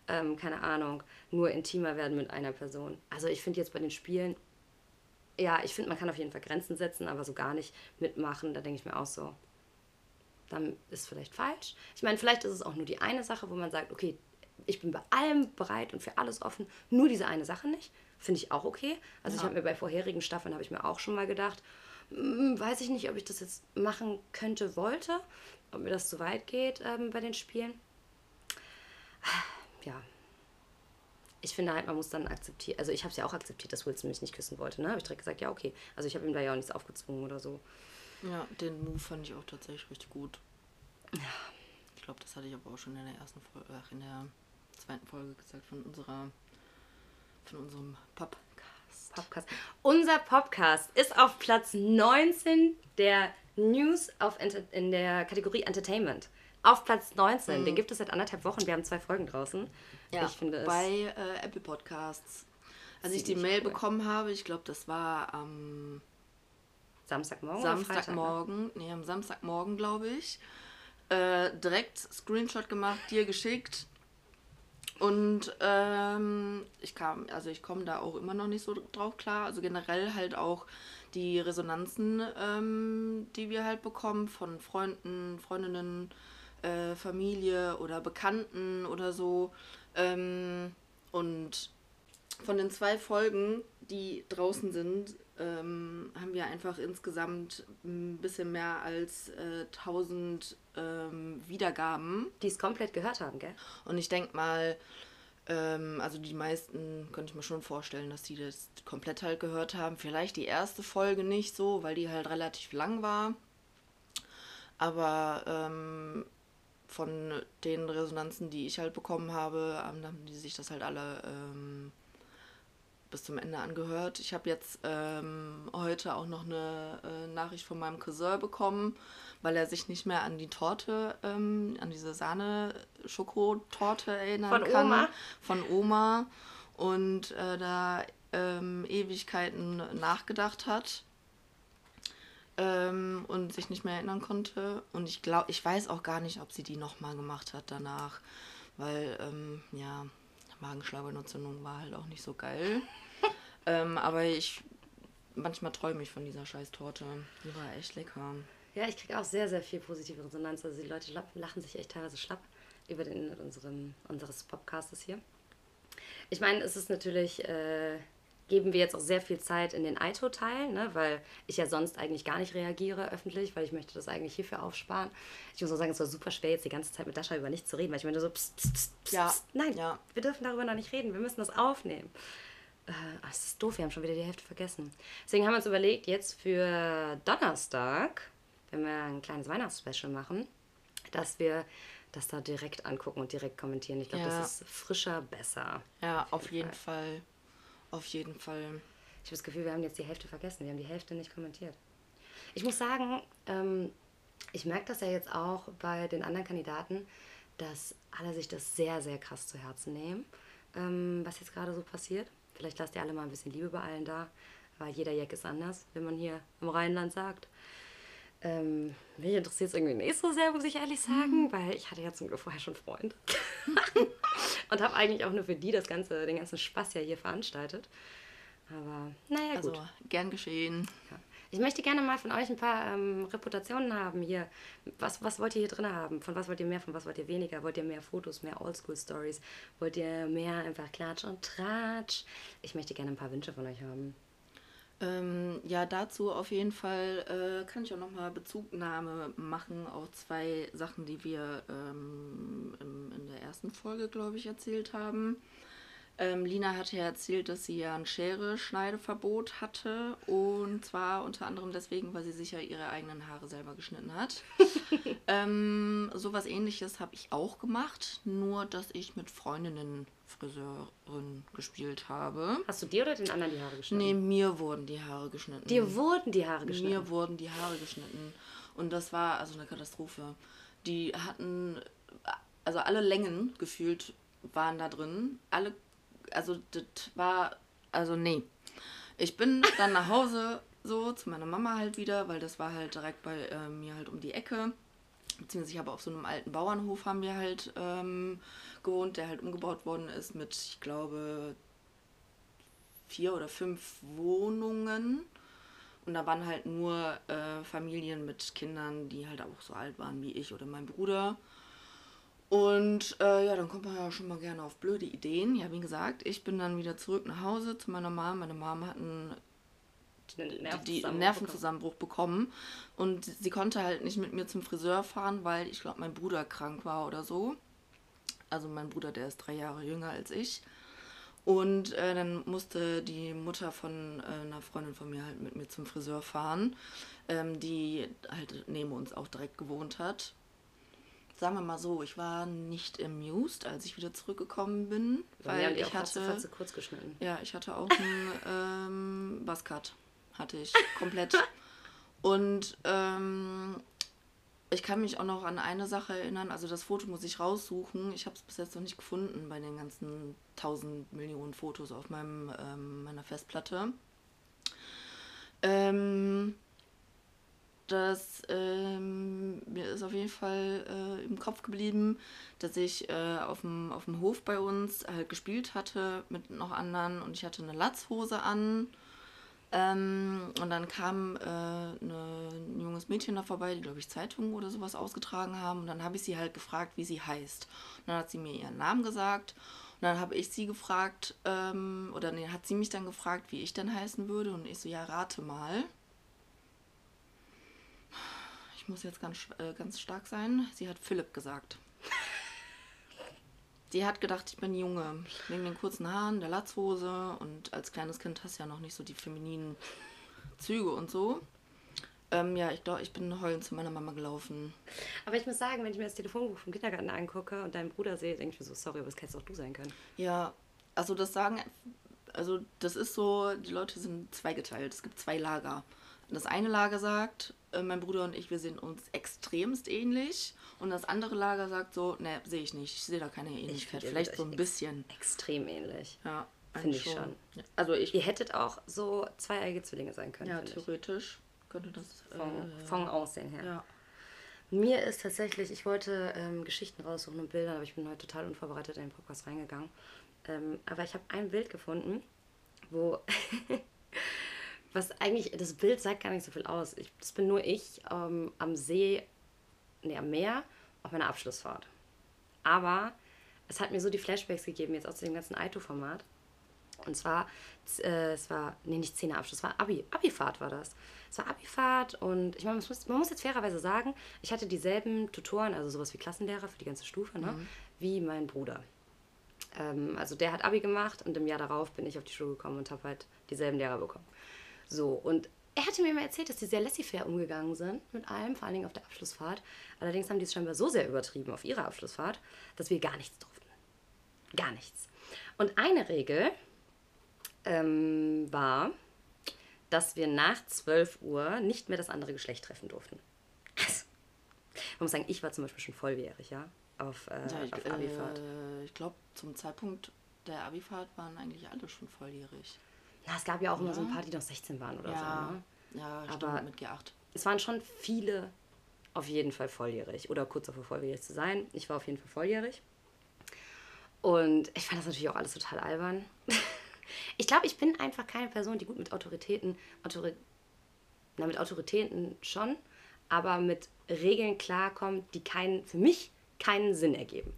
ähm, keine Ahnung, nur intimer werden mit einer Person. Also ich finde jetzt bei den Spielen, ja, ich finde, man kann auf jeden Fall Grenzen setzen, aber so gar nicht mitmachen, da denke ich mir auch so, dann ist vielleicht falsch. Ich meine, vielleicht ist es auch nur die eine Sache, wo man sagt, okay, ich bin bei allem bereit und für alles offen, nur diese eine Sache nicht. Finde ich auch okay. Also ja. ich habe mir bei vorherigen Staffeln, habe ich mir auch schon mal gedacht, hm, weiß ich nicht, ob ich das jetzt machen könnte, wollte, ob mir das zu weit geht ähm, bei den Spielen. Ja. Ich finde halt, man muss dann akzeptieren, also ich habe es ja auch akzeptiert, dass Wilson mich nicht küssen wollte, ne? Habe ich direkt gesagt, ja, okay. Also ich habe ihm da ja auch nichts aufgezwungen oder so. Ja, den Move fand ich auch tatsächlich richtig gut. Ja. Ich glaube, das hatte ich aber auch schon in der ersten Folge, ach, in der zweiten Folge gesagt von unserer, von unserem Pop Podcast. Unser Podcast ist auf Platz 19 der News auf in der Kategorie Entertainment. Auf Platz 19. Mhm. Den gibt es seit anderthalb Wochen. Wir haben zwei Folgen draußen. Ja, ich finde es bei äh, Apple Podcasts. Als ich die Mail cool. bekommen habe, ich glaube, das war am Samstagmorgen. Samstagmorgen, nee, am Samstagmorgen, glaube ich. Äh, direkt Screenshot gemacht, dir geschickt. Und ähm, ich kam, also ich komme da auch immer noch nicht so drauf klar. Also generell halt auch die Resonanzen, ähm, die wir halt bekommen von Freunden, Freundinnen, äh, Familie oder Bekannten oder so. Ähm, und von den zwei Folgen, die draußen sind, ähm, haben wir einfach insgesamt ein bisschen mehr als äh, 1000 ähm, Wiedergaben. Die es komplett gehört haben, gell? Und ich denke mal, ähm, also die meisten könnte ich mir schon vorstellen, dass die das komplett halt gehört haben. Vielleicht die erste Folge nicht so, weil die halt relativ lang war. Aber ähm, von den Resonanzen, die ich halt bekommen habe, ähm, haben die sich das halt alle ähm, bis zum Ende angehört. Ich habe jetzt ähm, heute auch noch eine äh, Nachricht von meinem Cousin bekommen, weil er sich nicht mehr an die Torte, ähm, an diese Sahne-Schokotorte erinnern Von kann. Oma? Von Oma. Und äh, da ähm, Ewigkeiten nachgedacht hat ähm, und sich nicht mehr erinnern konnte. Und ich glaube, ich weiß auch gar nicht, ob sie die nochmal gemacht hat danach. Weil, ähm, ja, Magenschleimhautentzündung war halt auch nicht so geil. [laughs] ähm, aber ich, manchmal träume ich von dieser scheiß Torte. Die war echt lecker. Ja, ich kriege auch sehr, sehr viel positive Resonanz. Also die Leute lachen sich echt teilweise schlapp über den Inhalt unserem, unseres Podcastes hier. Ich meine, es ist natürlich, äh, geben wir jetzt auch sehr viel Zeit in den Aito-Teil, ne, weil ich ja sonst eigentlich gar nicht reagiere öffentlich, weil ich möchte das eigentlich hierfür aufsparen. Ich muss auch sagen, es war super schwer, jetzt die ganze Zeit mit Dasha über nichts zu reden, weil ich meine so, pst, pst, pst, pst, Ja, nein, ja. wir dürfen darüber noch nicht reden, wir müssen das aufnehmen. Äh, ach, das ist doof, wir haben schon wieder die Hälfte vergessen. Deswegen haben wir uns überlegt, jetzt für Donnerstag, wenn wir ein kleines Weihnachtsspecial machen, dass wir das da direkt angucken und direkt kommentieren. Ich glaube, Ja. das ist frischer, besser. Ja, auf jeden Fall. Auf jeden Fall. Ich habe das Gefühl, wir haben jetzt die Hälfte vergessen. Wir haben die Hälfte nicht kommentiert. Ich muss sagen, ähm, ich merke das ja jetzt auch bei den anderen Kandidaten, dass alle sich das sehr, sehr krass zu Herzen nehmen, ähm, was jetzt gerade so passiert. Vielleicht lasst ihr alle mal ein bisschen Liebe bei allen da, weil jeder Jack ist anders, wenn man hier im Rheinland sagt. Ähm, mich interessiert es irgendwie nicht so sehr, muss ich ehrlich sagen, weil ich hatte ja zum Glück vorher schon Freunde. [laughs] Und habe eigentlich auch nur für die das ganze, den ganzen Spaß ja hier veranstaltet. Aber naja, gut. Also, gern geschehen. Ja. Ich möchte gerne mal von euch ein paar ähm, Reputationen haben hier. Was, was wollt ihr hier drin haben? Von was wollt ihr mehr, von was wollt ihr weniger? Wollt ihr mehr Fotos, mehr Oldschool-Stories? Wollt ihr mehr einfach Klatsch und Tratsch? Ich möchte gerne ein paar Wünsche von euch haben. Ähm, ja, dazu auf jeden Fall äh, kann ich auch nochmal Bezugnahme machen auf zwei Sachen, die wir ähm, im, in der ersten Folge, glaube ich, erzählt haben. Ähm, Lina hatte ja erzählt, dass sie ja ein Schere-Schneideverbot hatte. Und zwar unter anderem deswegen, weil sie sich ja ihre eigenen Haare selber geschnitten hat. [laughs] ähm, sowas ähnliches habe ich auch gemacht, nur dass ich mit Freundinnen Friseurin gespielt habe. Hast du dir oder den anderen die Haare geschnitten? Nee, mir wurden die Haare geschnitten. Dir wurden die Haare geschnitten. Mir wurden die Haare geschnitten. Und das war also eine Katastrophe. Die hatten, also alle Längen gefühlt waren da drin. Alle, also das war, also nee. Ich bin dann nach Hause so zu meiner Mama halt wieder, weil das war halt direkt bei äh, mir halt um die Ecke. Beziehungsweise ich habe auf so einem alten Bauernhof haben wir halt ähm, gewohnt, der halt umgebaut worden ist mit, ich glaube, vier oder fünf Wohnungen. Und da waren halt nur äh, Familien mit Kindern, die halt auch so alt waren wie ich oder mein Bruder. Und äh, ja, dann kommt man ja schon mal gerne auf blöde Ideen. Ja, wie gesagt, ich bin dann wieder zurück nach Hause zu meiner Mom. Meine Mom hat einen Den die Nervenzusammenbruch Nervenzusammenbruch bekommen. Und sie konnte halt nicht mit mir zum Friseur fahren, weil ich glaube, mein Bruder krank war oder so. Also mein Bruder, der ist drei Jahre jünger als ich. Und äh, dann musste die Mutter von äh, einer Freundin von mir halt mit mir zum Friseur fahren, ähm, die halt neben uns auch direkt gewohnt hat. Sagen wir mal so, ich war nicht amused, als ich wieder zurückgekommen bin, weil die ich hatte... hatte... kurz geschnitten. Ja, ich hatte auch einen [laughs] ähm, Buzzcut. Hatte ich komplett. Und ähm, ich kann mich auch noch an eine Sache erinnern. Also das Foto muss ich raussuchen. Ich habe es bis jetzt noch nicht gefunden bei den ganzen tausend Millionen Fotos auf meinem, ähm, meiner Festplatte. Ähm, das ähm, mir ist auf jeden Fall äh, im Kopf geblieben, dass ich äh, auf dem auf dem Hof bei uns halt gespielt hatte mit noch anderen und ich hatte eine Latzhose an. Ähm, und dann kam äh, eine, ein junges Mädchen da vorbei, die, glaube ich, Zeitungen oder sowas ausgetragen haben. Und dann habe ich sie halt gefragt, wie sie heißt. Und dann hat sie mir ihren Namen gesagt. Und dann habe ich sie gefragt, ähm, oder nee, hat sie mich dann gefragt, wie ich denn heißen würde. Und ich so, ja, rate mal. Ich muss jetzt ganz, äh, ganz stark sein. Sie hat Philipp gesagt. [laughs] Die hat gedacht, ich bin Junge. Wegen den kurzen Haaren, der Latzhose und als kleines Kind hast du ja noch nicht so die femininen Züge und so. Ähm, ja, ich glaube, ich bin heulend zu meiner Mama gelaufen. Aber ich muss sagen, wenn ich mir das Telefonbuch vom Kindergarten angucke und deinen Bruder sehe, denke ich mir so, sorry, aber das hättest auch du sein können. Ja, also das sagen, also das ist so, die Leute sind zweigeteilt. Es gibt zwei Lager. Das eine Lager sagt, mein Bruder und ich, wir sehen uns extremst ähnlich. Und das andere Lager sagt so, ne, sehe ich nicht. Ich sehe da keine Ähnlichkeit. Vielleicht so ein bisschen. Extrem ähnlich. Ja, Finde ich schon. Ja. Also ich, Ihr hättet auch so zweieige Zwillinge sein können. ja, finde ich. theoretisch könnte das. Vom, äh, Aussehen her. ja. Mir ist tatsächlich, ich wollte ähm, Geschichten raussuchen und Bilder, aber ich bin heute total unvorbereitet in den Podcast reingegangen. Ähm, aber ich habe ein Bild gefunden, wo, [laughs] was eigentlich, das Bild sagt gar nicht so viel aus. Ich, das bin nur ich ähm, am See, nee, am Meer, auf meiner Abschlussfahrt. Aber es hat mir so die Flashbacks gegeben, jetzt aus dem ganzen Aito-Format. Und zwar, äh, es war, nee, nicht Zehnerabschluss, es war Abi, Abifahrt war das. Es war Abifahrt und ich meine, man muss, man muss jetzt fairerweise sagen, ich hatte dieselben Tutoren, also sowas wie Klassenlehrer für die ganze Stufe, ne, wie mein Bruder. Ähm, also der hat Abi gemacht und im Jahr darauf bin ich auf die Schule gekommen und habe halt dieselben Lehrer bekommen. So, und er hatte mir immer erzählt, dass die sehr laissez-faire umgegangen sind mit allem, vor allen Dingen auf der Abschlussfahrt. Allerdings haben die es scheinbar so sehr übertrieben auf ihrer Abschlussfahrt, dass wir gar nichts durften. Gar nichts. Und eine Regel ähm, war, dass wir nach 12 Uhr nicht mehr das andere Geschlecht treffen durften. Man muss sagen, ich war zum Beispiel schon volljährig, ja, auf, äh, Ja, ich, auf Abifahrt. äh, ich glaube, zum Zeitpunkt der Abifahrt waren eigentlich alle schon volljährig. Na, es gab ja auch immer so ein paar, die noch 16 waren oder ja, so. Ne? ja, stimmt, Aber- mit G8. Es waren schon viele auf jeden Fall volljährig oder kurz davor volljährig zu sein. Ich war auf jeden Fall volljährig. Und ich fand das natürlich auch alles total albern. [laughs] Ich glaube, ich bin einfach keine Person, die gut mit Autoritäten, Autori na, mit Autoritäten schon, aber mit Regeln klarkommt, die keinen, für mich keinen Sinn ergeben.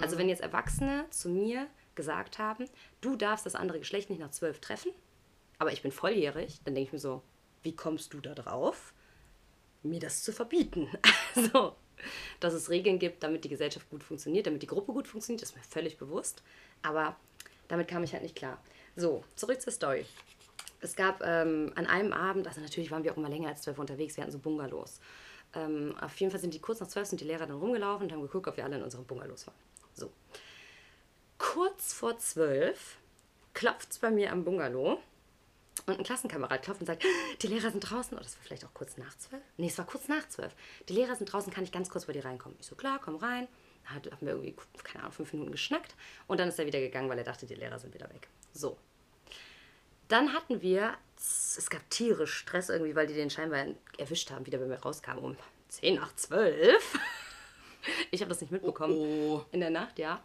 Also wenn jetzt Erwachsene zu mir gesagt haben, du darfst das andere Geschlecht nicht nach zwölf treffen, aber ich bin volljährig, dann denke ich mir so, wie kommst du da drauf, mir das zu verbieten? [laughs] Also, dass es Regeln gibt, damit die Gesellschaft gut funktioniert, damit die Gruppe gut funktioniert, ist mir völlig bewusst. Aber damit kam ich halt nicht klar. So, zurück zur Story. Es gab ähm, an einem Abend, also natürlich waren wir auch immer länger als zwölf unterwegs, wir hatten so Bungalows. Ähm, auf jeden Fall sind die kurz nach zwölf sind die Lehrer dann rumgelaufen und haben geguckt, ob wir alle in unserem Bungalows waren. So. Kurz vor zwölf klopft es bei mir am Bungalow und ein Klassenkamerad klopft und sagt, die Lehrer sind draußen. Oder das war vielleicht auch kurz nach zwölf. Nee, es war kurz nach zwölf. Die Lehrer sind draußen, kann ich ganz kurz bei dir reinkommen? Ich so, klar, komm rein. Dann hat- haben wir irgendwie, keine Ahnung, fünf Minuten geschnackt. Und dann ist er wieder gegangen, weil er dachte, die Lehrer sind wieder weg. So. Dann hatten wir, es gab tierisch Stress irgendwie, weil die den scheinbar erwischt haben, wieder bei mir rauskam um 10 nach 12. [laughs] Ich habe das nicht mitbekommen. Oh. In der Nacht, ja.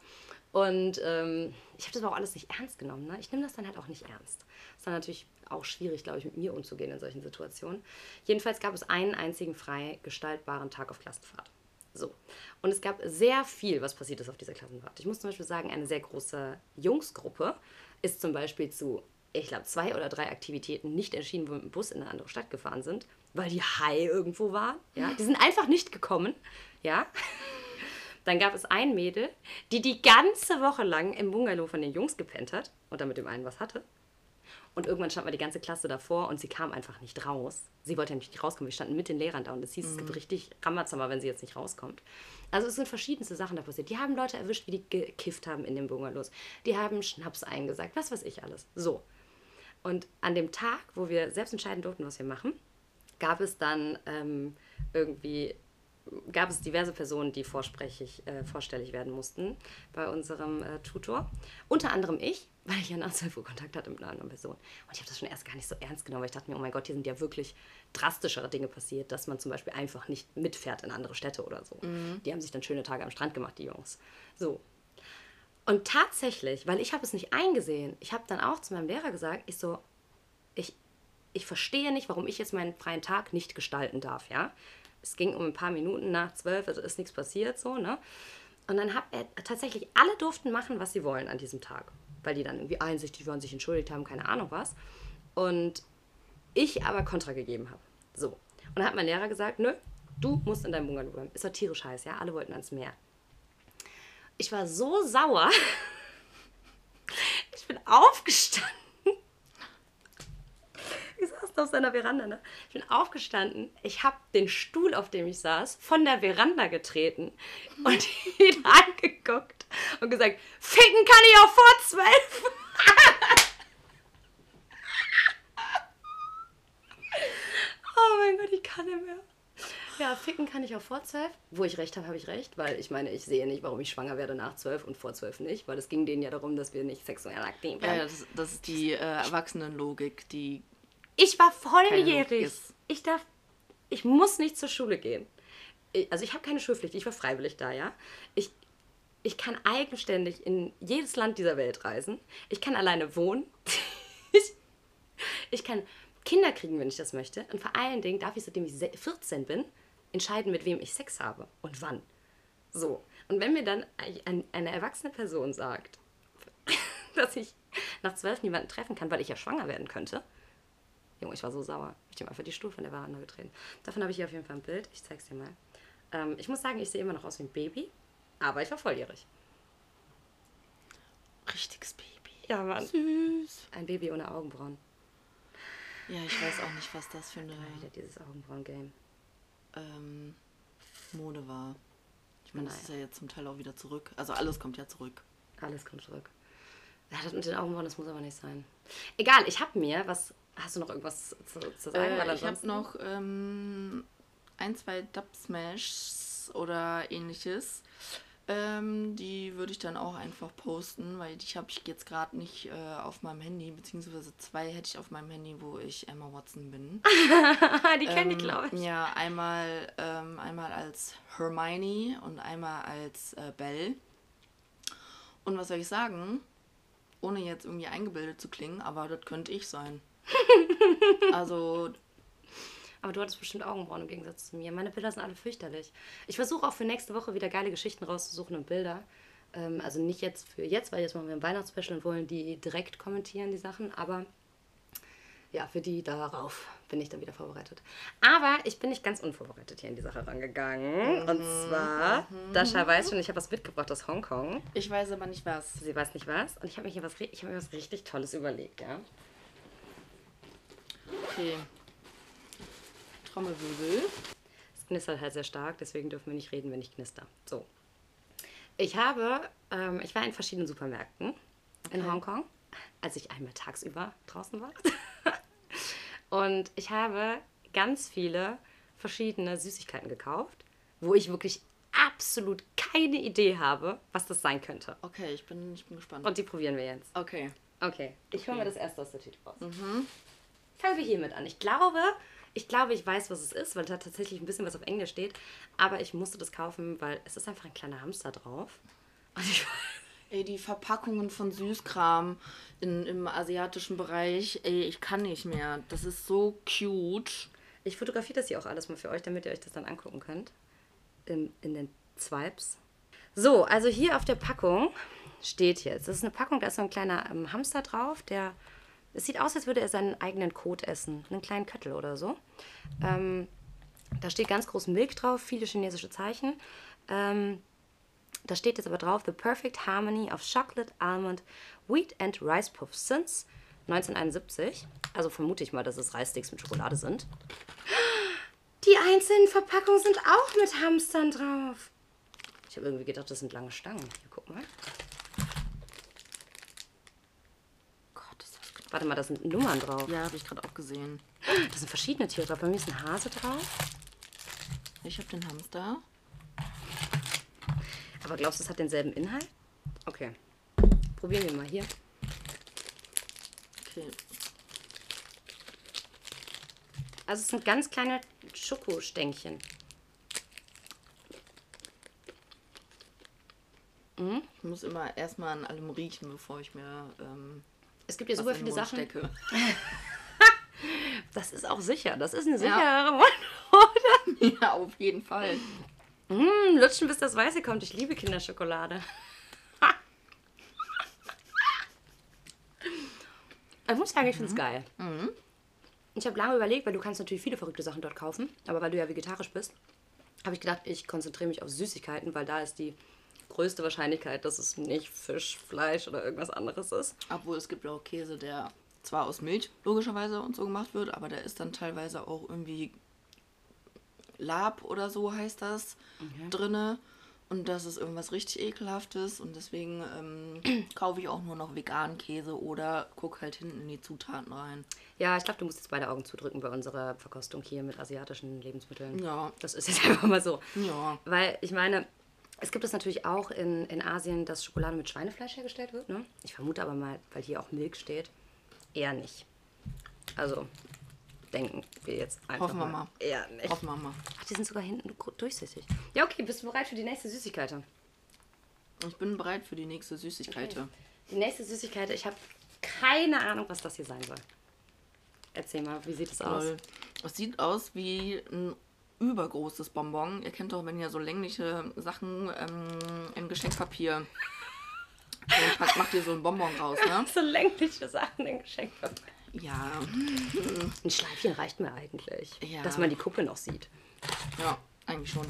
Und ähm, ich habe das aber auch alles nicht ernst genommen. Ne? Ich nehme das dann halt auch nicht ernst. Ist dann natürlich auch schwierig, glaube ich, mit mir umzugehen in solchen Situationen. Jedenfalls gab es einen einzigen frei gestaltbaren Tag auf Klassenfahrt. So. Und es gab sehr viel, was passiert ist auf dieser Klassenfahrt. Ich muss zum Beispiel sagen, eine sehr große Jungsgruppe ist zum Beispiel zu, ich glaube, zwei oder drei Aktivitäten nicht erschienen, wo wir mit dem Bus in eine andere Stadt gefahren sind, weil die High irgendwo waren. Ja? Die sind einfach nicht gekommen. Ja. Dann gab es ein Mädel, die die ganze Woche lang im Bungalow von den Jungs gepennt hat und dann mit dem einen was hatte. Und irgendwann stand mal die ganze Klasse davor und sie kam einfach nicht raus. Sie wollte nämlich nicht rauskommen. Wir standen mit den Lehrern da und es hieß, es gibt richtig Ramazamba, wenn sie jetzt nicht rauskommt. Also es sind verschiedenste Sachen da passiert. Die haben Leute erwischt, wie die gekifft haben in den Bungalows. Die haben Schnaps eingesagt, was weiß ich alles. So. Und an dem Tag, wo wir selbst entscheiden durften, was wir machen, gab es dann ähm, irgendwie gab es diverse Personen, die vorsprechig, äh, vorstellig werden mussten bei unserem äh, Tutor. Unter anderem ich, weil ich ja nach 12 Uhr Kontakt hatte mit einer anderen Person. Und ich habe das schon erst gar nicht so ernst genommen, weil ich dachte mir, oh mein Gott, hier sind ja wirklich drastischere Dinge passiert, dass man zum Beispiel einfach nicht mitfährt in andere Städte oder so. Die haben sich dann schöne Tage am Strand gemacht, die Jungs. So. Und tatsächlich, weil ich habe es nicht eingesehen, ich habe dann auch zu meinem Lehrer gesagt, ich so, ich, ich verstehe nicht, warum ich jetzt meinen freien Tag nicht gestalten darf, ja. Es ging um ein paar Minuten nach zwölf, also ist nichts passiert, so, ne. Und dann hat er tatsächlich, alle durften machen, was sie wollen an diesem Tag, weil die dann irgendwie einsichtig waren, sich entschuldigt haben, keine Ahnung was. Und ich aber Kontra gegeben habe. So. Und dann hat mein Lehrer gesagt, nö, du musst in deinem Bungalow bleiben. Es war tierisch heiß, ja, alle wollten ans Meer. Ich war so sauer. [laughs] Ich bin aufgestanden. Saßen draußen auf seiner Veranda. Ne? Ich bin aufgestanden. Ich habe den Stuhl, auf dem ich saß, von der Veranda getreten und [laughs] ihn angeguckt und gesagt, ficken kann ich auch vor zwölf. [laughs] oh mein Gott, ich kann nicht mehr. Ja, ficken kann ich auch vor zwölf. Wo ich recht habe, habe ich recht, weil ich meine, ich sehe nicht, warum ich schwanger werde nach zwölf und vor zwölf nicht, weil es ging denen ja darum, dass wir nicht sexuell aktiv werden. ja das, das ist die äh, Erwachsenenlogik, die. Ich war volljährig. Ich darf, ich muss nicht zur Schule gehen. Ich- Also ich habe keine Schulpflicht, ich war freiwillig da, ja. Ich, ich kann eigenständig in jedes Land dieser Welt reisen. Ich kann alleine wohnen. [laughs] ich, ich kann Kinder kriegen, wenn ich das möchte. Und vor allen Dingen darf ich, seitdem ich se- 14 bin, entscheiden, mit wem ich Sex habe und wann. So. Und wenn mir dann ein, eine erwachsene Person sagt, [laughs] dass ich nach zwölf niemanden treffen kann, weil ich ja schwanger werden könnte, Junge, ich war so sauer. Ich habe einfach die Stuhl von der Veranda getreten. Davon habe ich hier auf jeden Fall ein Bild. Ich zeig's dir mal. Ähm, ich muss sagen, ich sehe immer noch aus wie ein Baby, aber ich war volljährig. Richtiges Baby. Ja, Mann. Süß. Ein Baby ohne Augenbrauen. Ja, ich weiß auch nicht, was das für eine Wieder dieses Augenbrauen-Game. ähm, Mode war. Ich meine, das ist ja jetzt zum Teil auch wieder zurück. Also alles kommt ja zurück. Alles kommt zurück. Ja, das mit den Augenbrauen, das muss aber nicht sein. Egal, ich habe mir, was, hast du noch irgendwas zu, zu sagen? Äh, ich habe noch ähm, ein, zwei Dub Smashs oder ähnliches. Ähm, die würde ich dann auch einfach posten, weil die habe ich jetzt gerade nicht äh, auf meinem Handy, beziehungsweise zwei hätte ich auf meinem Handy, wo ich Emma Watson bin. [laughs] die kenne ich, Ähm, glaube ich. Ja, einmal, ähm, einmal als Hermione und einmal als äh, Belle. Und was soll ich sagen? Ohne jetzt irgendwie eingebildet zu klingen, aber das könnte ich sein. [laughs] also, Aber du hattest bestimmt Augenbrauen im Gegensatz zu mir. Meine Bilder sind alle fürchterlich. Ich versuche auch für nächste Woche wieder geile Geschichten rauszusuchen und Bilder. Ähm, also nicht jetzt für jetzt, weil jetzt machen wir ein Weihnachtsspecial und wollen die direkt kommentieren, die Sachen. Aber ja, für die darauf bin ich dann wieder vorbereitet. Aber ich bin nicht ganz unvorbereitet hier in die Sache rangegangen. Und zwar, Dasha weiß schon, ich habe was mitgebracht aus Hongkong. ich weiß aber nicht was. Sie weiß nicht was. Und ich habe mir hier was, ich habe mir was richtig Tolles überlegt, ja. Okay. Trommelwirbel. Es knistert halt sehr stark, deswegen dürfen wir nicht reden, wenn ich knister. So. Ich habe, ähm, ich war in verschiedenen Supermärkten in Okay. Hongkong, als ich einmal tagsüber draußen war. [laughs] Und ich habe ganz viele verschiedene Süßigkeiten gekauft, wo ich wirklich absolut keine Idee habe, was das sein könnte. Okay, ich bin, ich bin gespannt. Und die probieren wir jetzt. okay. Okay, ich hole Okay. mir das erste aus der Tüte raus. Fangen wir hiermit an. Ich glaube, ich glaube, ich weiß, was es ist, weil da tatsächlich ein bisschen was auf Englisch steht. Aber ich musste das kaufen, weil es ist einfach ein kleiner Hamster drauf. Und ich, [laughs] Ey, die Verpackungen von Süßkram in, im asiatischen Bereich, ey, ich kann nicht mehr. Das ist so cute. ich fotografiere das hier auch alles mal für euch, damit ihr euch das dann angucken könnt. In, in den Swipes. So, also hier auf der Packung steht jetzt, das ist eine Packung, da ist so ein kleiner ähm, Hamster drauf, der, es sieht aus, als würde er seinen eigenen Kot essen, einen kleinen Köttel oder so. Ähm, da steht ganz groß Milk drauf, viele chinesische Zeichen. Ähm, da steht jetzt aber drauf, The Perfect Harmony of Chocolate, Almond, Wheat and Rice Puffs since 1971. Also vermute ich mal, dass es Reissticks mit Schokolade sind. Die einzelnen Verpackungen sind auch mit Hamstern drauf. Ich habe irgendwie gedacht, das sind lange Stangen. Hier, guck mal. Gott, ist das knapp. Warte mal, da sind Nummern drauf. Ja, habe ich gerade auch gesehen. Da sind verschiedene Tiere drauf. Bei mir ist ein Hase drauf. Ich habe den Hamster. Aber glaubst du, es hat denselben Inhalt? Okay. Probieren wir mal hier. Okay. Also es sind ganz kleine Schokostängchen. Ich muss immer erstmal an allem riechen, bevor ich mir ähm, Es gibt ja super viele Sachen. [laughs] Das ist auch sicher. Das ist eine Ja. sichere Mundhode. [laughs] ja, auf jeden Fall. Mm, lutschen, bis das Weiße kommt. Ich liebe Kinderschokolade. [laughs] ich muss sagen, ich finde es geil. Ich habe lange überlegt, weil du kannst natürlich viele verrückte Sachen dort kaufen. Aber weil du ja vegetarisch bist, habe ich gedacht, ich konzentriere mich auf Süßigkeiten, weil da ist die größte Wahrscheinlichkeit, dass es nicht Fisch, Fleisch oder irgendwas anderes ist. Obwohl es gibt auch Käse, der zwar aus Milch logischerweise und so gemacht wird, aber der ist dann teilweise auch irgendwie Lab oder so heißt das drinne. Und das ist irgendwas richtig ekelhaftes und deswegen ähm, [clears throat] kaufe ich auch nur noch veganen Käse oder gucke halt hinten in die Zutaten rein. Ja, ich glaube, du musst jetzt beide Augen zudrücken bei unserer Verkostung hier mit asiatischen Lebensmitteln. Ja. Das ist jetzt [laughs] einfach mal so. Ja. Weil ich meine, es gibt es natürlich auch in, in Asien, dass Schokolade mit Schweinefleisch hergestellt wird. Ne? Ich vermute aber mal, weil hier auch Milch steht, eher nicht. Also denken wir jetzt einfach Hoffen wir mal. Eher nicht. Hoffen wir mal. Ach, die sind sogar hinten durchsichtig. Ja, okay, bist du bereit für die nächste Süßigkeit? Ich bin bereit für die nächste Süßigkeit. Die nächste Süßigkeit, ich habe keine Ahnung, was das hier sein soll. Erzähl mal, wie sieht es aus? Es sieht aus wie ein übergroßes Bonbon. Ihr kennt doch, wenn ihr so längliche Sachen ähm, in Geschenkpapier [laughs] packt, macht ihr so ein Bonbon raus, ne? So längliche Sachen in Geschenkpapier. Ja, Ein Schleifchen reicht mir eigentlich, Ja. dass man die Kuppe noch sieht. ja, eigentlich schon.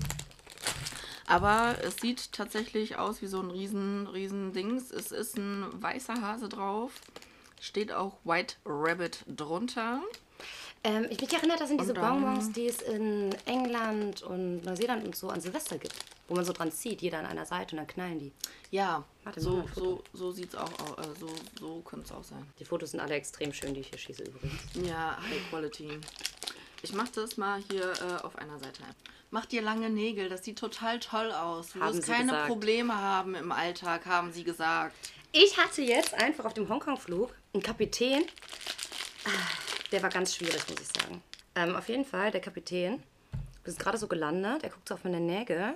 Aber es sieht tatsächlich aus wie so ein riesen, riesen Dings. Es ist ein weißer Hase drauf. Steht auch White Rabbit drunter. Ähm, ich mich erinnert, das sind diese Bonbons, die es in England und Neuseeland und so an Silvester gibt. Wo man so dran zieht, jeder an einer Seite und dann knallen die. Ja, Warte, so, so, so sieht es auch aus. Äh, so so könnte es auch sein. Die Fotos sind alle extrem schön, die ich hier schieße übrigens. Ja, High Quality. Ich mache das mal hier äh, auf einer Seite. Mach dir lange Nägel, das sieht total toll aus. Du Haben wirst sie keine gesagt. Probleme haben im Alltag, haben sie gesagt. Ich hatte jetzt einfach auf dem Hongkong-Flug einen Kapitän. Ah, Der war ganz schwierig, muss ich sagen. Ähm, auf jeden Fall, der Kapitän, wir sind gerade so gelandet, er guckt so auf meine Nägel,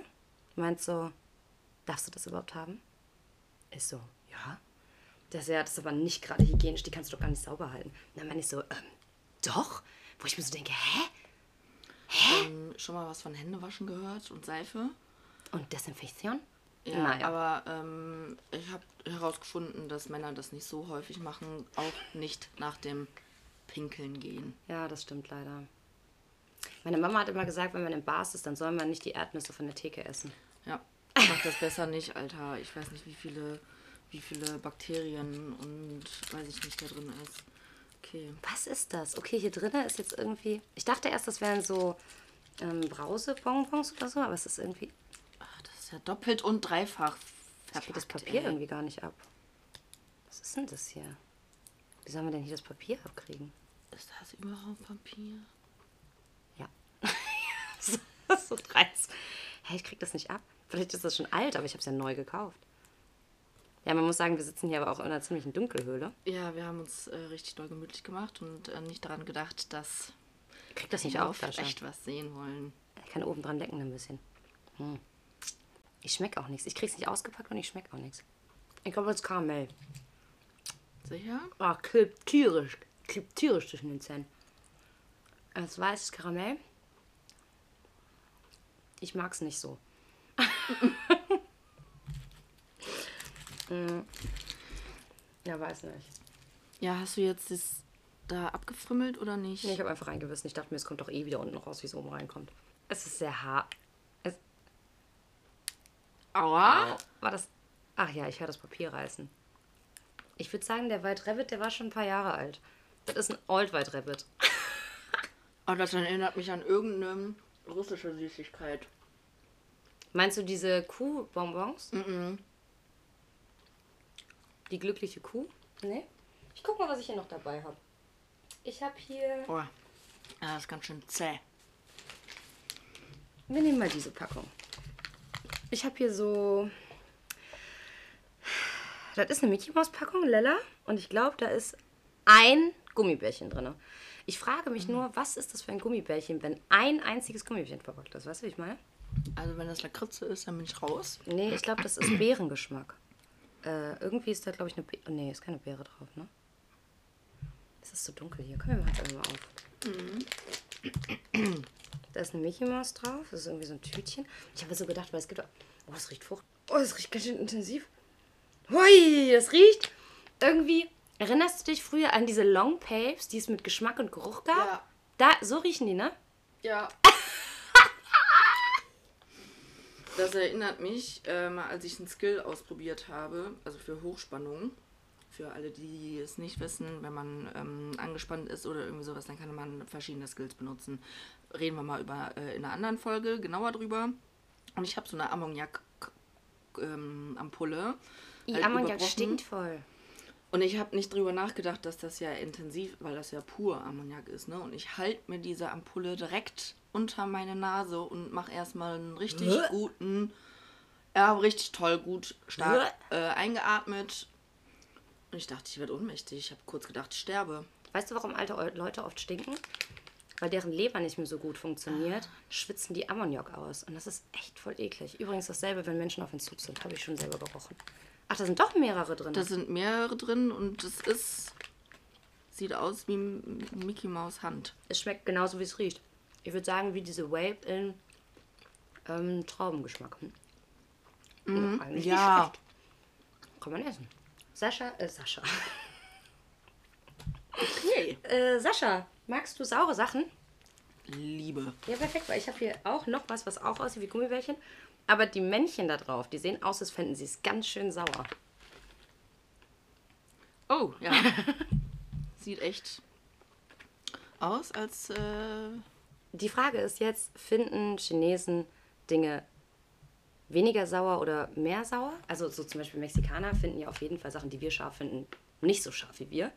meint so, darfst du das überhaupt haben? Ich so, ja. Der so, ja, das ist aber nicht gerade hygienisch, die kannst du doch gar nicht sauber halten. Und dann meine ich so, ähm, doch? Wo ich mir so denke, hä? Ähm, schon mal was von Händewaschen gehört und Seife? Und Desinfektion? Ja, Naja. aber ähm, ich habe herausgefunden, dass Männer das nicht so häufig machen, auch nicht nach dem Pinkeln gehen. Ja, das stimmt leider. Meine Mama hat immer gesagt, wenn man im Bars ist, dann soll man nicht die Erdnüsse von der Theke essen. Ja, mach das besser nicht, Alter. Ich weiß nicht, wie viele, wie viele Bakterien und weiß ich nicht da drin ist. Okay. Was ist das? Okay, hier drinnen ist jetzt irgendwie. Ich dachte erst, das wären so ähm, Brausebonbons oder so, aber es ist irgendwie. Ach, das ist ja doppelt und dreifach Ich kriege das Papier ey. irgendwie gar nicht ab. Was ist denn das hier? Wie sollen wir denn hier das Papier abkriegen? Ist das überhaupt Papier? Ja. [laughs] so reiz. Hä, ich krieg das nicht ab. Vielleicht ist das schon alt, aber ich habe es ja neu gekauft. Ja, man muss sagen, wir sitzen hier aber auch in einer ziemlichen Dunkelhöhle. Ja, wir haben uns äh, richtig doll gemütlich gemacht und äh, nicht daran gedacht, dass Ich krieg das nicht wir auf, echt was sehen wollen. Ich kann oben dran lecken ein bisschen. Hm. Ich schmecke auch nichts. Ich krieg's nicht ausgepackt und ich schmecke auch nichts. Ich glaube, das ist Karamell. Sicher? Ah, klebt tierisch. Klebt tierisch zwischen den Zähnen. Das weißes Karamell. Ich mag's nicht so. Hm. [laughs] Ja, weiß nicht. Ja, hast du jetzt das da abgefrimmelt oder nicht? Nee, ich habe einfach reingebissen. Ich dachte mir, es kommt doch eh wieder unten raus, wie es oben reinkommt. Es ist sehr hart. Es, Aua! War das. Ach ja, ich höre das Papier reißen. Ich würde sagen, der White Rabbit, der war schon ein paar Jahre alt. Das ist ein Old White Rabbit. Oh, [laughs] das erinnert mich an irgendeine russische Süßigkeit. Meinst du diese Kuhbonbons? Die glückliche Kuh? Nee. Ich guck mal, was ich hier noch dabei habe. Ich habe hier. Oh, das ist ganz schön zäh. Wir nehmen mal diese Packung. Ich habe hier so. Das ist eine Mickey Maus Packung, Lella. Und ich glaube, da ist ein Gummibärchen drin. Ich frage mich nur, was ist das für ein Gummibärchen, wenn ein einziges Gummibärchen verpackt ist? Weißt du, wie ich meine? Also wenn das Lakritze ist, dann bin ich raus. Nee, ich glaube, das ist Beerengeschmack. Äh, irgendwie ist da, glaube ich, eine Beere. Nee, ist keine Beere drauf, ne? Es ist so dunkel hier. Komm, wir machen es einfach mal auf. Da ist eine Mickey Maus drauf. Das ist irgendwie so ein Tütchen. Ich habe so gedacht, weil es gibt. Oh, es riecht frucht. Oh, es riecht ganz schön intensiv. Hui, das riecht irgendwie. Erinnerst du dich früher an diese Long Papes, die es mit Geschmack und Geruch gab? Ja. Da, so riechen die, ne? Ja. [laughs] Das erinnert mich, äh, mal als ich einen Skill ausprobiert habe, also für Hochspannung, für alle, die es nicht wissen, wenn man ähm, angespannt ist oder irgendwie sowas, dann kann man verschiedene Skills benutzen. Reden wir mal über äh, in einer anderen Folge genauer drüber. Und ich habe so eine Ammoniak-Ampulle. Die halt Ammoniak stinkt voll. Und ich habe nicht drüber nachgedacht, dass das ja intensiv, weil das ja pur Ammoniak ist, ne? Und ich halte mir diese Ampulle direkt unter meine Nase und mache erstmal einen richtig Bäh. guten, ja, richtig toll, gut, stark äh, eingeatmet. Und ich dachte, ich werde ohnmächtig. Ich habe kurz gedacht, ich sterbe. Weißt du, warum alte Eu- Leute oft stinken? Weil deren Leber nicht mehr so gut funktioniert, schwitzen die Ammoniak aus. Und das ist echt voll eklig. Übrigens dasselbe, wenn Menschen auf Entzug sind. Habe ich schon selber gerochen. Ach, da sind doch mehrere drin. Da sind mehrere drin und es ist. Sieht aus wie Mickey Maus Hand. es schmeckt genauso, wie es riecht. Ich würde sagen, wie diese Vape in ähm, Traubengeschmack. Hm? Eigentlich ja. Nicht schlecht. Kann man essen. Sascha, äh, Sascha. Okay. [laughs] Äh, Sascha, magst du saure Sachen? Liebe. Ja, perfekt, weil ich habe hier auch noch was, was auch aussieht wie Gummibärchen. Aber die Männchen da drauf, die sehen aus, als fänden sie es ganz schön sauer. Oh, ja. [laughs] Sieht echt aus, als. Äh, Die Frage ist jetzt, finden Chinesen Dinge weniger sauer oder mehr sauer? Also so zum Beispiel Mexikaner finden ja auf jeden Fall Sachen, die wir scharf finden, nicht so scharf wie wir.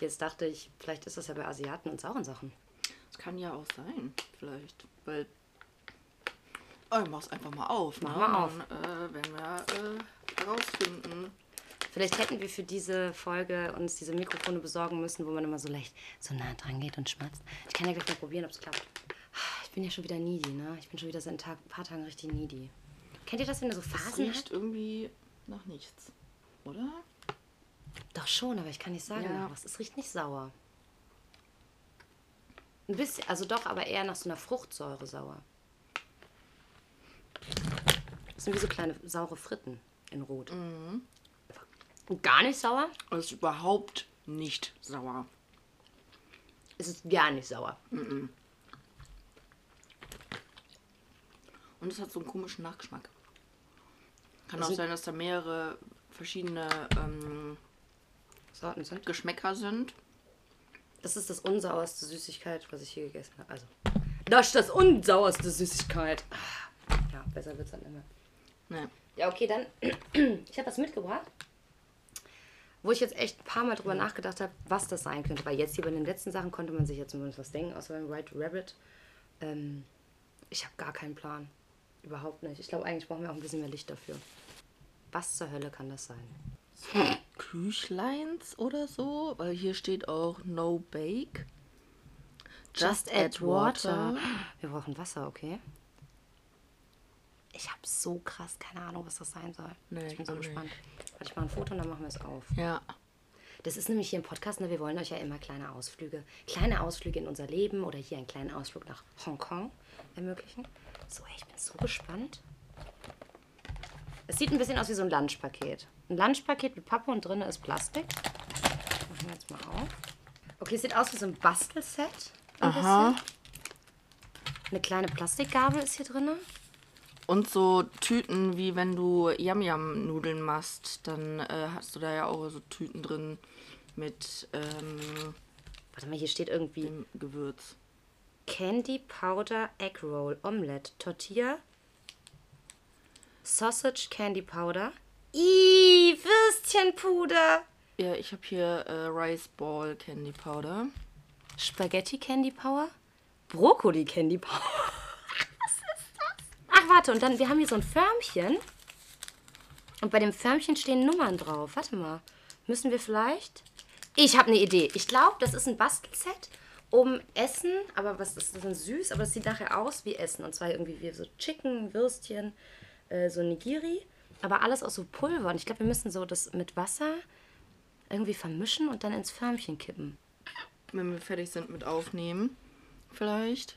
Jetzt dachte ich, vielleicht ist das ja bei Asiaten und sauren Sachen. das kann ja auch sein, vielleicht. Weil. Oh, ich mach's einfach mal auf. Mach ne? mal auf. Dann äh, werden wir äh, herausfinden. Vielleicht hätten wir für diese Folge uns diese Mikrofone besorgen müssen, wo man immer so leicht so nah dran geht und schmatzt. Ich kann ja gleich mal probieren, ob es klappt. Ich bin ja schon wieder needy, ne? Ich bin schon wieder seit ein Tag, paar Tagen richtig needy. Kennt ihr das, wenn ihr so Das Phasen riecht habt? irgendwie nach nichts. Oder? Doch schon, aber ich kann nicht sagen, Ja. was. Es riecht nicht sauer. Ein bisschen, also doch, aber eher nach so einer Fruchtsäure sauer. Das sind wie so kleine saure Fritten in Rot. Und gar nicht sauer? Es ist überhaupt nicht sauer. Es ist gar nicht sauer. Und es hat so einen komischen Nachgeschmack. Kann Das auch sein, dass da mehrere verschiedene ähm, Sorten sind. Geschmäcker sind. Das ist das unsauerste Süßigkeit, was ich hier gegessen habe. Also, das ist das unsauerste Süßigkeit. Besser wird's dann immer. Ne. Ja, okay, dann. [clears throat] Ich habe was mitgebracht, wo ich jetzt echt ein paar Mal drüber nachgedacht habe, was das sein könnte. Weil jetzt hier bei den letzten Sachen konnte man sich ja zumindest was denken, außer beim White Rabbit. Ähm, ich habe gar keinen Plan. Überhaupt nicht. Ich glaube, eigentlich brauchen wir auch ein bisschen mehr Licht dafür. Was zur Hölle kann das sein? [clears throat] Küchleins oder so, weil hier steht auch No Bake. Just add water. Wir brauchen Wasser, okay? Ich habe so krass keine Ahnung, was das sein soll. Nee, ich bin so gespannt. Warte, ich mache ein Foto und dann machen wir es auf. Ja. Das ist nämlich hier im Podcast, ne? wir wollen euch ja immer kleine Ausflüge, kleine Ausflüge in unser Leben oder hier einen kleinen Ausflug nach Hongkong ermöglichen. So, ey, ich bin so gespannt. Es sieht ein bisschen aus wie so ein Lunchpaket. Ein Lunchpaket mit Pappe und drin ist Plastik. Machen wir jetzt mal auf. Okay, es sieht aus wie so ein Bastelset. Ein Aha. bisschen. Eine kleine Plastikgabel ist hier drin. Und so Tüten, wie wenn du Yam-Yam-Nudeln machst, dann äh, hast du da ja auch so Tüten drin mit ähm, Warte mal, hier steht irgendwie Gewürz. Candy Powder Egg Roll Omelette Tortilla Sausage Candy Powder Ih, Würstchenpuder Ja, ich habe hier äh, Rice Ball Candy Powder. Spaghetti Candy Power Brokkoli Candy Power? [laughs] Ach, warte, und dann, wir haben hier so ein Förmchen und bei dem Förmchen stehen Nummern drauf. Warte mal, müssen wir vielleicht... Ich habe eine Idee. Ich glaube, das ist ein Bastelset um Essen, aber was ist das denn süß? Aber es sieht nachher aus wie Essen. Und zwar irgendwie wie so Chicken, Würstchen, äh, so Nigiri. Aber alles aus so Pulver. Und ich glaube, wir müssen so das mit Wasser irgendwie vermischen und dann ins Förmchen kippen. Wenn wir fertig sind mit Aufnehmen, vielleicht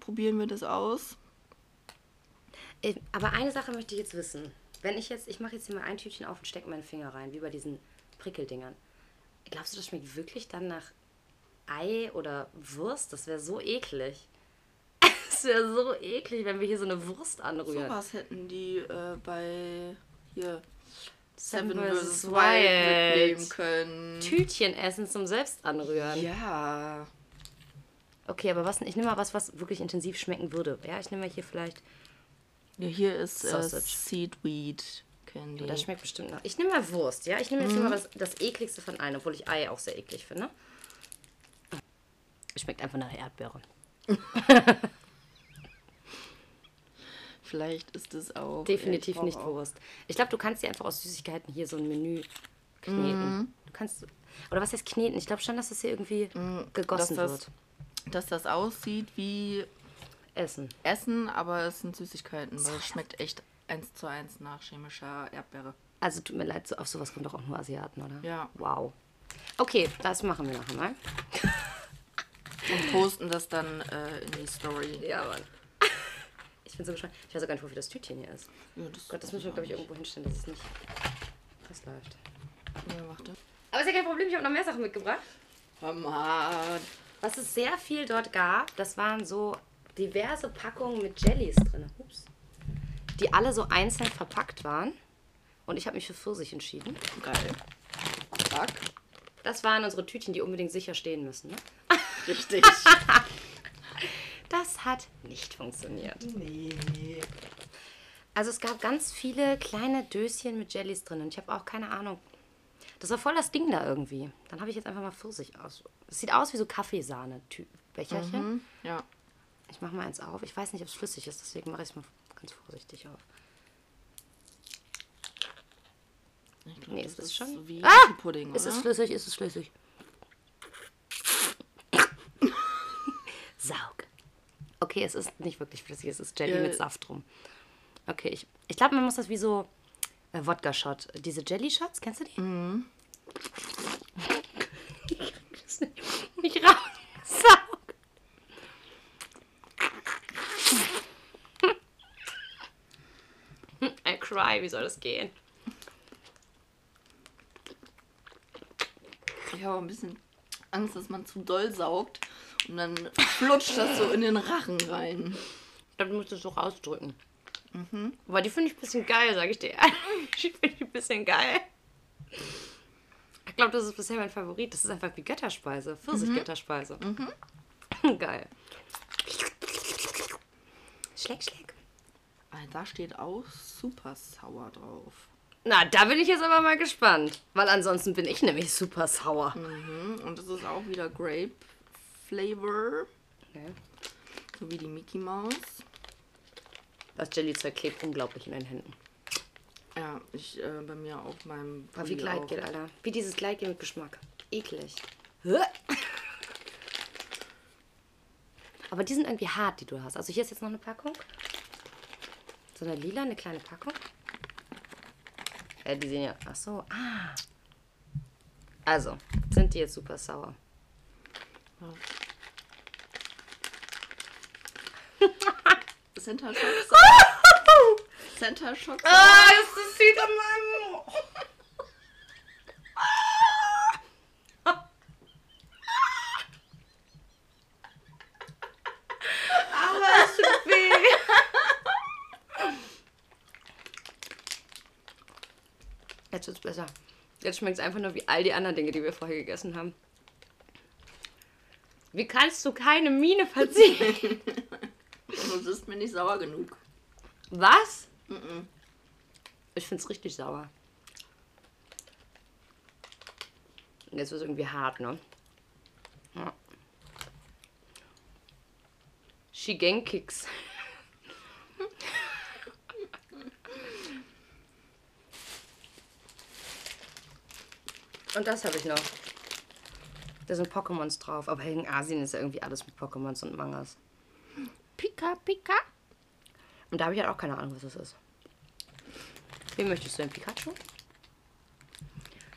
probieren wir das aus. Aber eine Sache möchte ich jetzt wissen. Wenn ich jetzt, ich mache jetzt hier mal ein Tütchen auf und stecke meinen Finger rein, wie bei diesen Prickeldingern. Glaubst du, das schmeckt wirklich dann nach Ei oder Wurst? Das wäre so eklig. [laughs] Das wäre so eklig, wenn wir hier so eine Wurst anrühren. Sowas hätten die äh, bei hier Seven vs. Wild mitnehmen können. Tütchen essen zum Selbstanrühren. Ja. Okay, aber was? Ich nehme mal was, was wirklich intensiv schmecken würde. Ja, ich nehme mal hier vielleicht. Ja, hier ist äh. Seedweed Candy. Das schmeckt bestimmt noch. Ich nehme mal Wurst, ja? Ich nehme jetzt mal das, das ekligste von allen, obwohl ich Ei auch sehr eklig finde. Schmeckt einfach nach Erdbeere. [laughs] Vielleicht ist es auch. Definitiv ich brauch nicht auch- Wurst. Ich glaube, du kannst dir einfach aus Süßigkeiten hier so ein Menü kneten. Du kannst. Oder was heißt kneten? Ich glaube schon, dass das hier irgendwie gegossen dass das- wird. Dass das aussieht wie Essen. Essen, aber es sind Süßigkeiten, weil es schmeckt echt eins zu eins nach chemischer Erdbeere. Also tut mir leid, so, auf sowas kommen doch auch nur Asiaten, oder? Ja. Wow. Okay, das machen wir nachher mal. [laughs] Und posten das dann äh, in die Story. Ja, Mann. [laughs] Ich bin so gespannt. Ich weiß auch gar nicht, wofür das Tütchen hier ist. Ja, das, Gott, das müssen wir, glaube ich, irgendwo hinstellen, dass es nicht festläuft. Ja, warte. Aber ist ja kein Problem, ich habe noch mehr Sachen mitgebracht. Hammer. Was es sehr viel dort gab, das waren so diverse Packungen mit Jellies drin. Ups. Die alle so einzeln verpackt waren. Und ich habe mich für Pfirsich entschieden. Geil. Fuck. Das waren unsere Tütchen, die unbedingt sicher stehen müssen. Ne? [laughs] Richtig. [laughs] Das hat nicht funktioniert. nee. Also es gab ganz viele kleine Döschen mit Jellies drin. Und ich habe auch keine Ahnung. Das war voll das Ding da irgendwie. Dann habe ich jetzt einfach mal Pfirsich aus. Es sieht aus wie so Kaffeesahne-Becherchen. Ja. Ich mache mal eins auf. Ich weiß nicht, ob es flüssig ist, deswegen mache ich es mal ganz vorsichtig auf. Ich glaub, Nee, das es ist schon. so wie ah! Pudding, Ist es oder? flüssig? Ist es flüssig? Saug. Okay, es ist nicht wirklich flüssig, es ist Jelly Ja. mit Saft drum. Okay, ich, ich glaube, man muss das wie so äh, Wodka-Shot. Diese Jelly-Shots, kennst du die? Mhm. [laughs] nicht raus. Saug. I cry, wie soll das gehen? Ich habe ein bisschen Angst, dass man zu doll saugt und dann flutscht das so in den Rachen rein. Dann musst du es so rausdrücken. Aber die finde ich ein bisschen geil, sage ich dir [laughs] ehrlich. Ich finde die ein bisschen geil. Ich glaube, das ist bisher mein Favorit. Das ist einfach wie Götterspeise. Pfirsich-Götterspeise. [laughs] Geil. Schleck, schleck. Ah, Da steht auch super sauer drauf. Na, da bin ich jetzt aber mal gespannt. Weil ansonsten bin ich nämlich super sauer. Mhm. Und das ist auch wieder Grape Flavor, Okay. so wie die Mickey Maus. Das Jelly-Zeug klebt unglaublich in den Händen. Ja, ich äh, bei mir auf meinem. War wie Pulli Gleitgel, auch. Alter. Wie dieses Gleitgel mit Geschmack. Eklig. [laughs] Aber die sind irgendwie hart, die du hast. Also hier ist jetzt noch eine Packung. So eine lila, eine kleine Packung. Äh, die sehen ja. Ach so, ah. Also, sind die jetzt super sauer. Center Shock. [laughs] Center Shock. Ah, ist das sieht an meinem. Aber es tut weh. Jetzt wird's besser. Jetzt schmeckt es einfach nur wie all die anderen Dinge, die wir vorher gegessen haben. Wie kannst du keine Miene verziehen? [laughs] Du bist mir nicht sauer genug. Was? Ich find's richtig sauer. Jetzt wird es irgendwie hart, ne? Ja. Shigenkicks. Und das habe ich noch. Da sind Pokémons drauf, aber in Asien ist ja irgendwie alles mit Pokémons und Mangas. Pika, Pika. Und da habe ich halt auch keine Ahnung, was das ist. Wen möchtest du denn? Pikachu?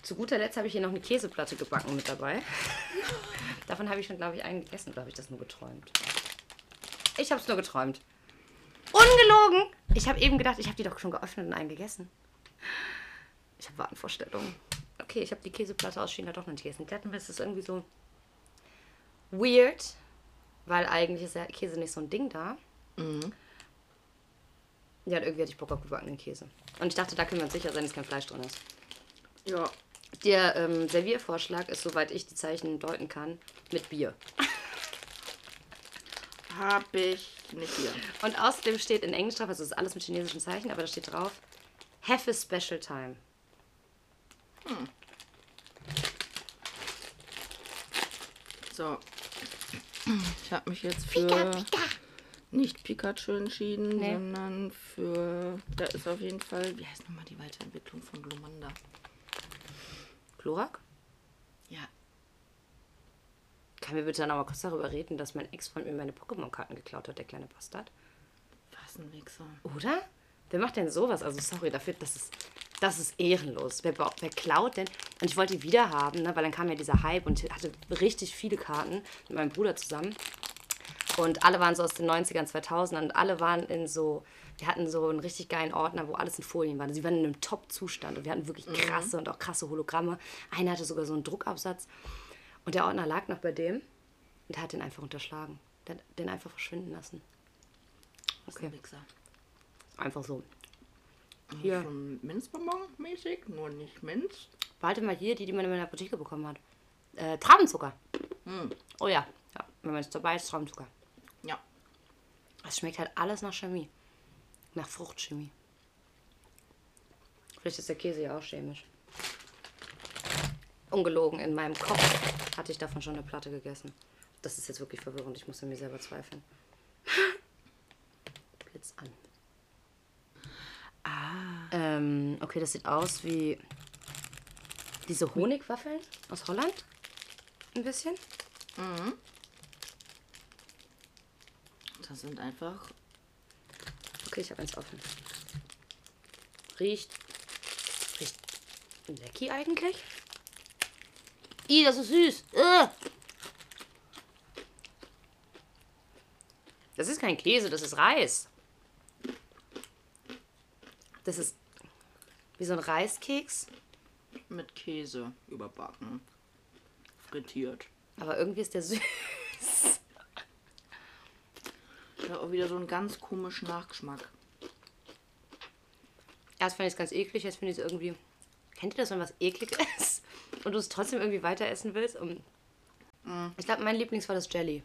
Zu guter Letzt habe ich hier noch eine Käseplatte gebacken mit dabei. [laughs] Davon habe ich schon, glaube ich, einen gegessen. Oder habe ich das nur geträumt? Ich habe es nur geträumt. Ungelogen! Ich habe eben gedacht, ich habe die doch schon geöffnet und einen gegessen. Ich habe Wahnvorstellungen. Okay, ich habe die Käseplatte aus China doch noch nicht gegessen. Es ist irgendwie so weird, weil eigentlich ist ja Käse nicht so ein Ding da. Ja, und irgendwie hatte ich Bock auf gebackenen Käse. Und ich dachte, da können wir uns sicher sein, dass kein Fleisch drin ist. Ja. Der ähm, Serviervorschlag ist, soweit ich die Zeichen deuten kann, mit Bier. [laughs] Hab ich nicht hier. Und außerdem steht in Englisch drauf, also es ist alles mit chinesischen Zeichen, aber da steht drauf, have a special time. So. Ich habe mich jetzt für nicht Pikachu entschieden, Nee. sondern für. Da ist auf jeden Fall. Wie heißt nochmal die Weiterentwicklung von Glomanda? Chlorak? Ja. Kann mir bitte dann aber kurz darüber reden, dass mein Ex von mir meine Pokémon-Karten geklaut hat, der kleine Bastard? Was ein Wichser. Oder? Wer macht denn sowas? Also sorry dafür, das ist, das ist ehrenlos. Wer, wer klaut denn? Und ich wollte die wieder haben, ne? weil dann kam ja dieser Hype und ich hatte richtig viele Karten mit meinem Bruder zusammen. Und alle waren so aus den 90ern, 2000ern und alle waren in so, wir hatten so einen richtig geilen Ordner, wo alles in Folien war. Sie waren in einem Top-Zustand und wir hatten wirklich krasse und auch krasse Hologramme. Einer hatte sogar so einen Druckabsatz und der Ordner lag noch bei dem und der hat den einfach unterschlagen. Der hat den einfach verschwinden lassen. Okay. ein. Einfach so. Hier. Schon Minzbonbon mäßig, nur nicht Minz. Warte mal hier, die, die man in meiner Apotheke bekommen hat. Äh, Traubenzucker. Hm. Oh ja. ja. Wenn man es dabei ist, Traubenzucker. Ja. Es schmeckt halt alles nach Chemie. Nach Fruchtchemie. Vielleicht ist der Käse ja auch chemisch. Ungelogen, in meinem Kopf hatte ich davon schon eine Platte gegessen. Das ist jetzt wirklich verwirrend. Ich muss an mir selber zweifeln. [laughs] Blitz an. Ah. Ähm, okay, das sieht aus wie diese Honigwaffeln aus Holland. Ein bisschen. Das sind einfach. Okay, ich habe eins offen. Riecht. Riecht lecky eigentlich. Ih, das ist süß. Äh. Das ist kein Käse, das ist Reis. Das ist wie so ein Reiskeks, mit Käse überbacken. Frittiert. aber irgendwie ist der süß. Ja, auch wieder so einen ganz komischen Nachgeschmack. Erst fand ich es ganz eklig, jetzt finde ich es irgendwie. Kennt ihr das, wenn was eklig ist und du es trotzdem irgendwie weiter essen willst? Und Ich glaube, mein Lieblings war das Jelly.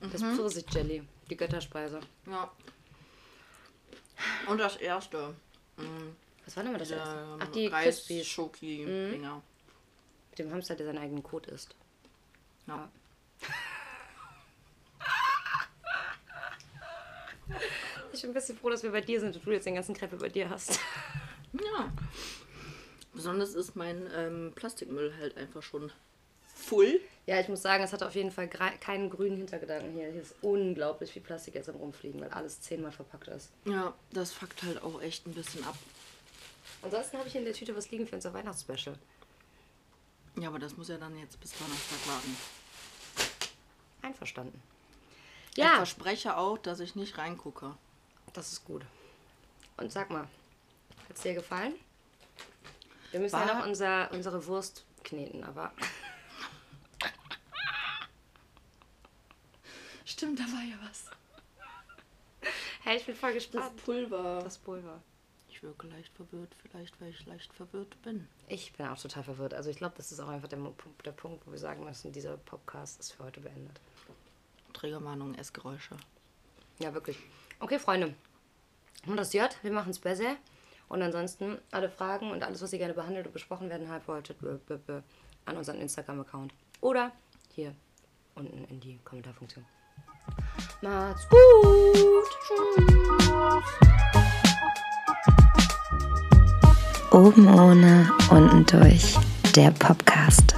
Das Pfirsich-Jelly, die Götterspeise. Ja. Und das erste. Was war denn mal das erste? Ähm, Ach, die Reis. Schoki Dinger. Mit dem Hamster, der seinen eigenen Kot isst. Ja. [laughs] Ich bin ein bisschen froh, dass wir bei dir sind und du jetzt den ganzen Crepe bei dir hast. Ja. Besonders ist mein ähm, Plastikmüll halt einfach schon full. Ja, ich muss sagen, es hat auf jeden Fall keinen grünen Hintergedanken hier. Hier ist unglaublich viel Plastik jetzt am Rumfliegen, weil alles zehnmal verpackt ist. Ja, das fuckt halt auch echt ein bisschen ab. Ansonsten habe ich hier in der Tüte was liegen für unser Weihnachtsspecial. Ja, aber das muss ja dann jetzt bis Donnerstag warten. Einverstanden. Ich Ja, verspreche auch, dass ich nicht reingucke. das ist gut. Und sag mal, hat es dir gefallen? Wir müssen ja War- noch unser, unsere Wurst kneten, aber Stimmt, da war ja was. [laughs] hey, ich bin voll Das gespannt. Pulver. Das Pulver. Ich wirke leicht verwirrt, vielleicht weil ich leicht verwirrt bin. Ich bin auch total verwirrt. Also ich glaube, das ist auch einfach der, der Punkt, wo wir sagen müssen, dieser Podcast ist für heute beendet. Trägermahnung, Essgeräusche. Ja, wirklich. Okay, Freunde. Und das J, wir machen es besser. Und ansonsten alle Fragen und alles, was ihr gerne behandelt und besprochen werden wolltet, an unseren Instagram-Account. Oder hier unten in die Kommentarfunktion. Macht's gut. Tschüss. Oben ohne, unten durch. Der Podcast.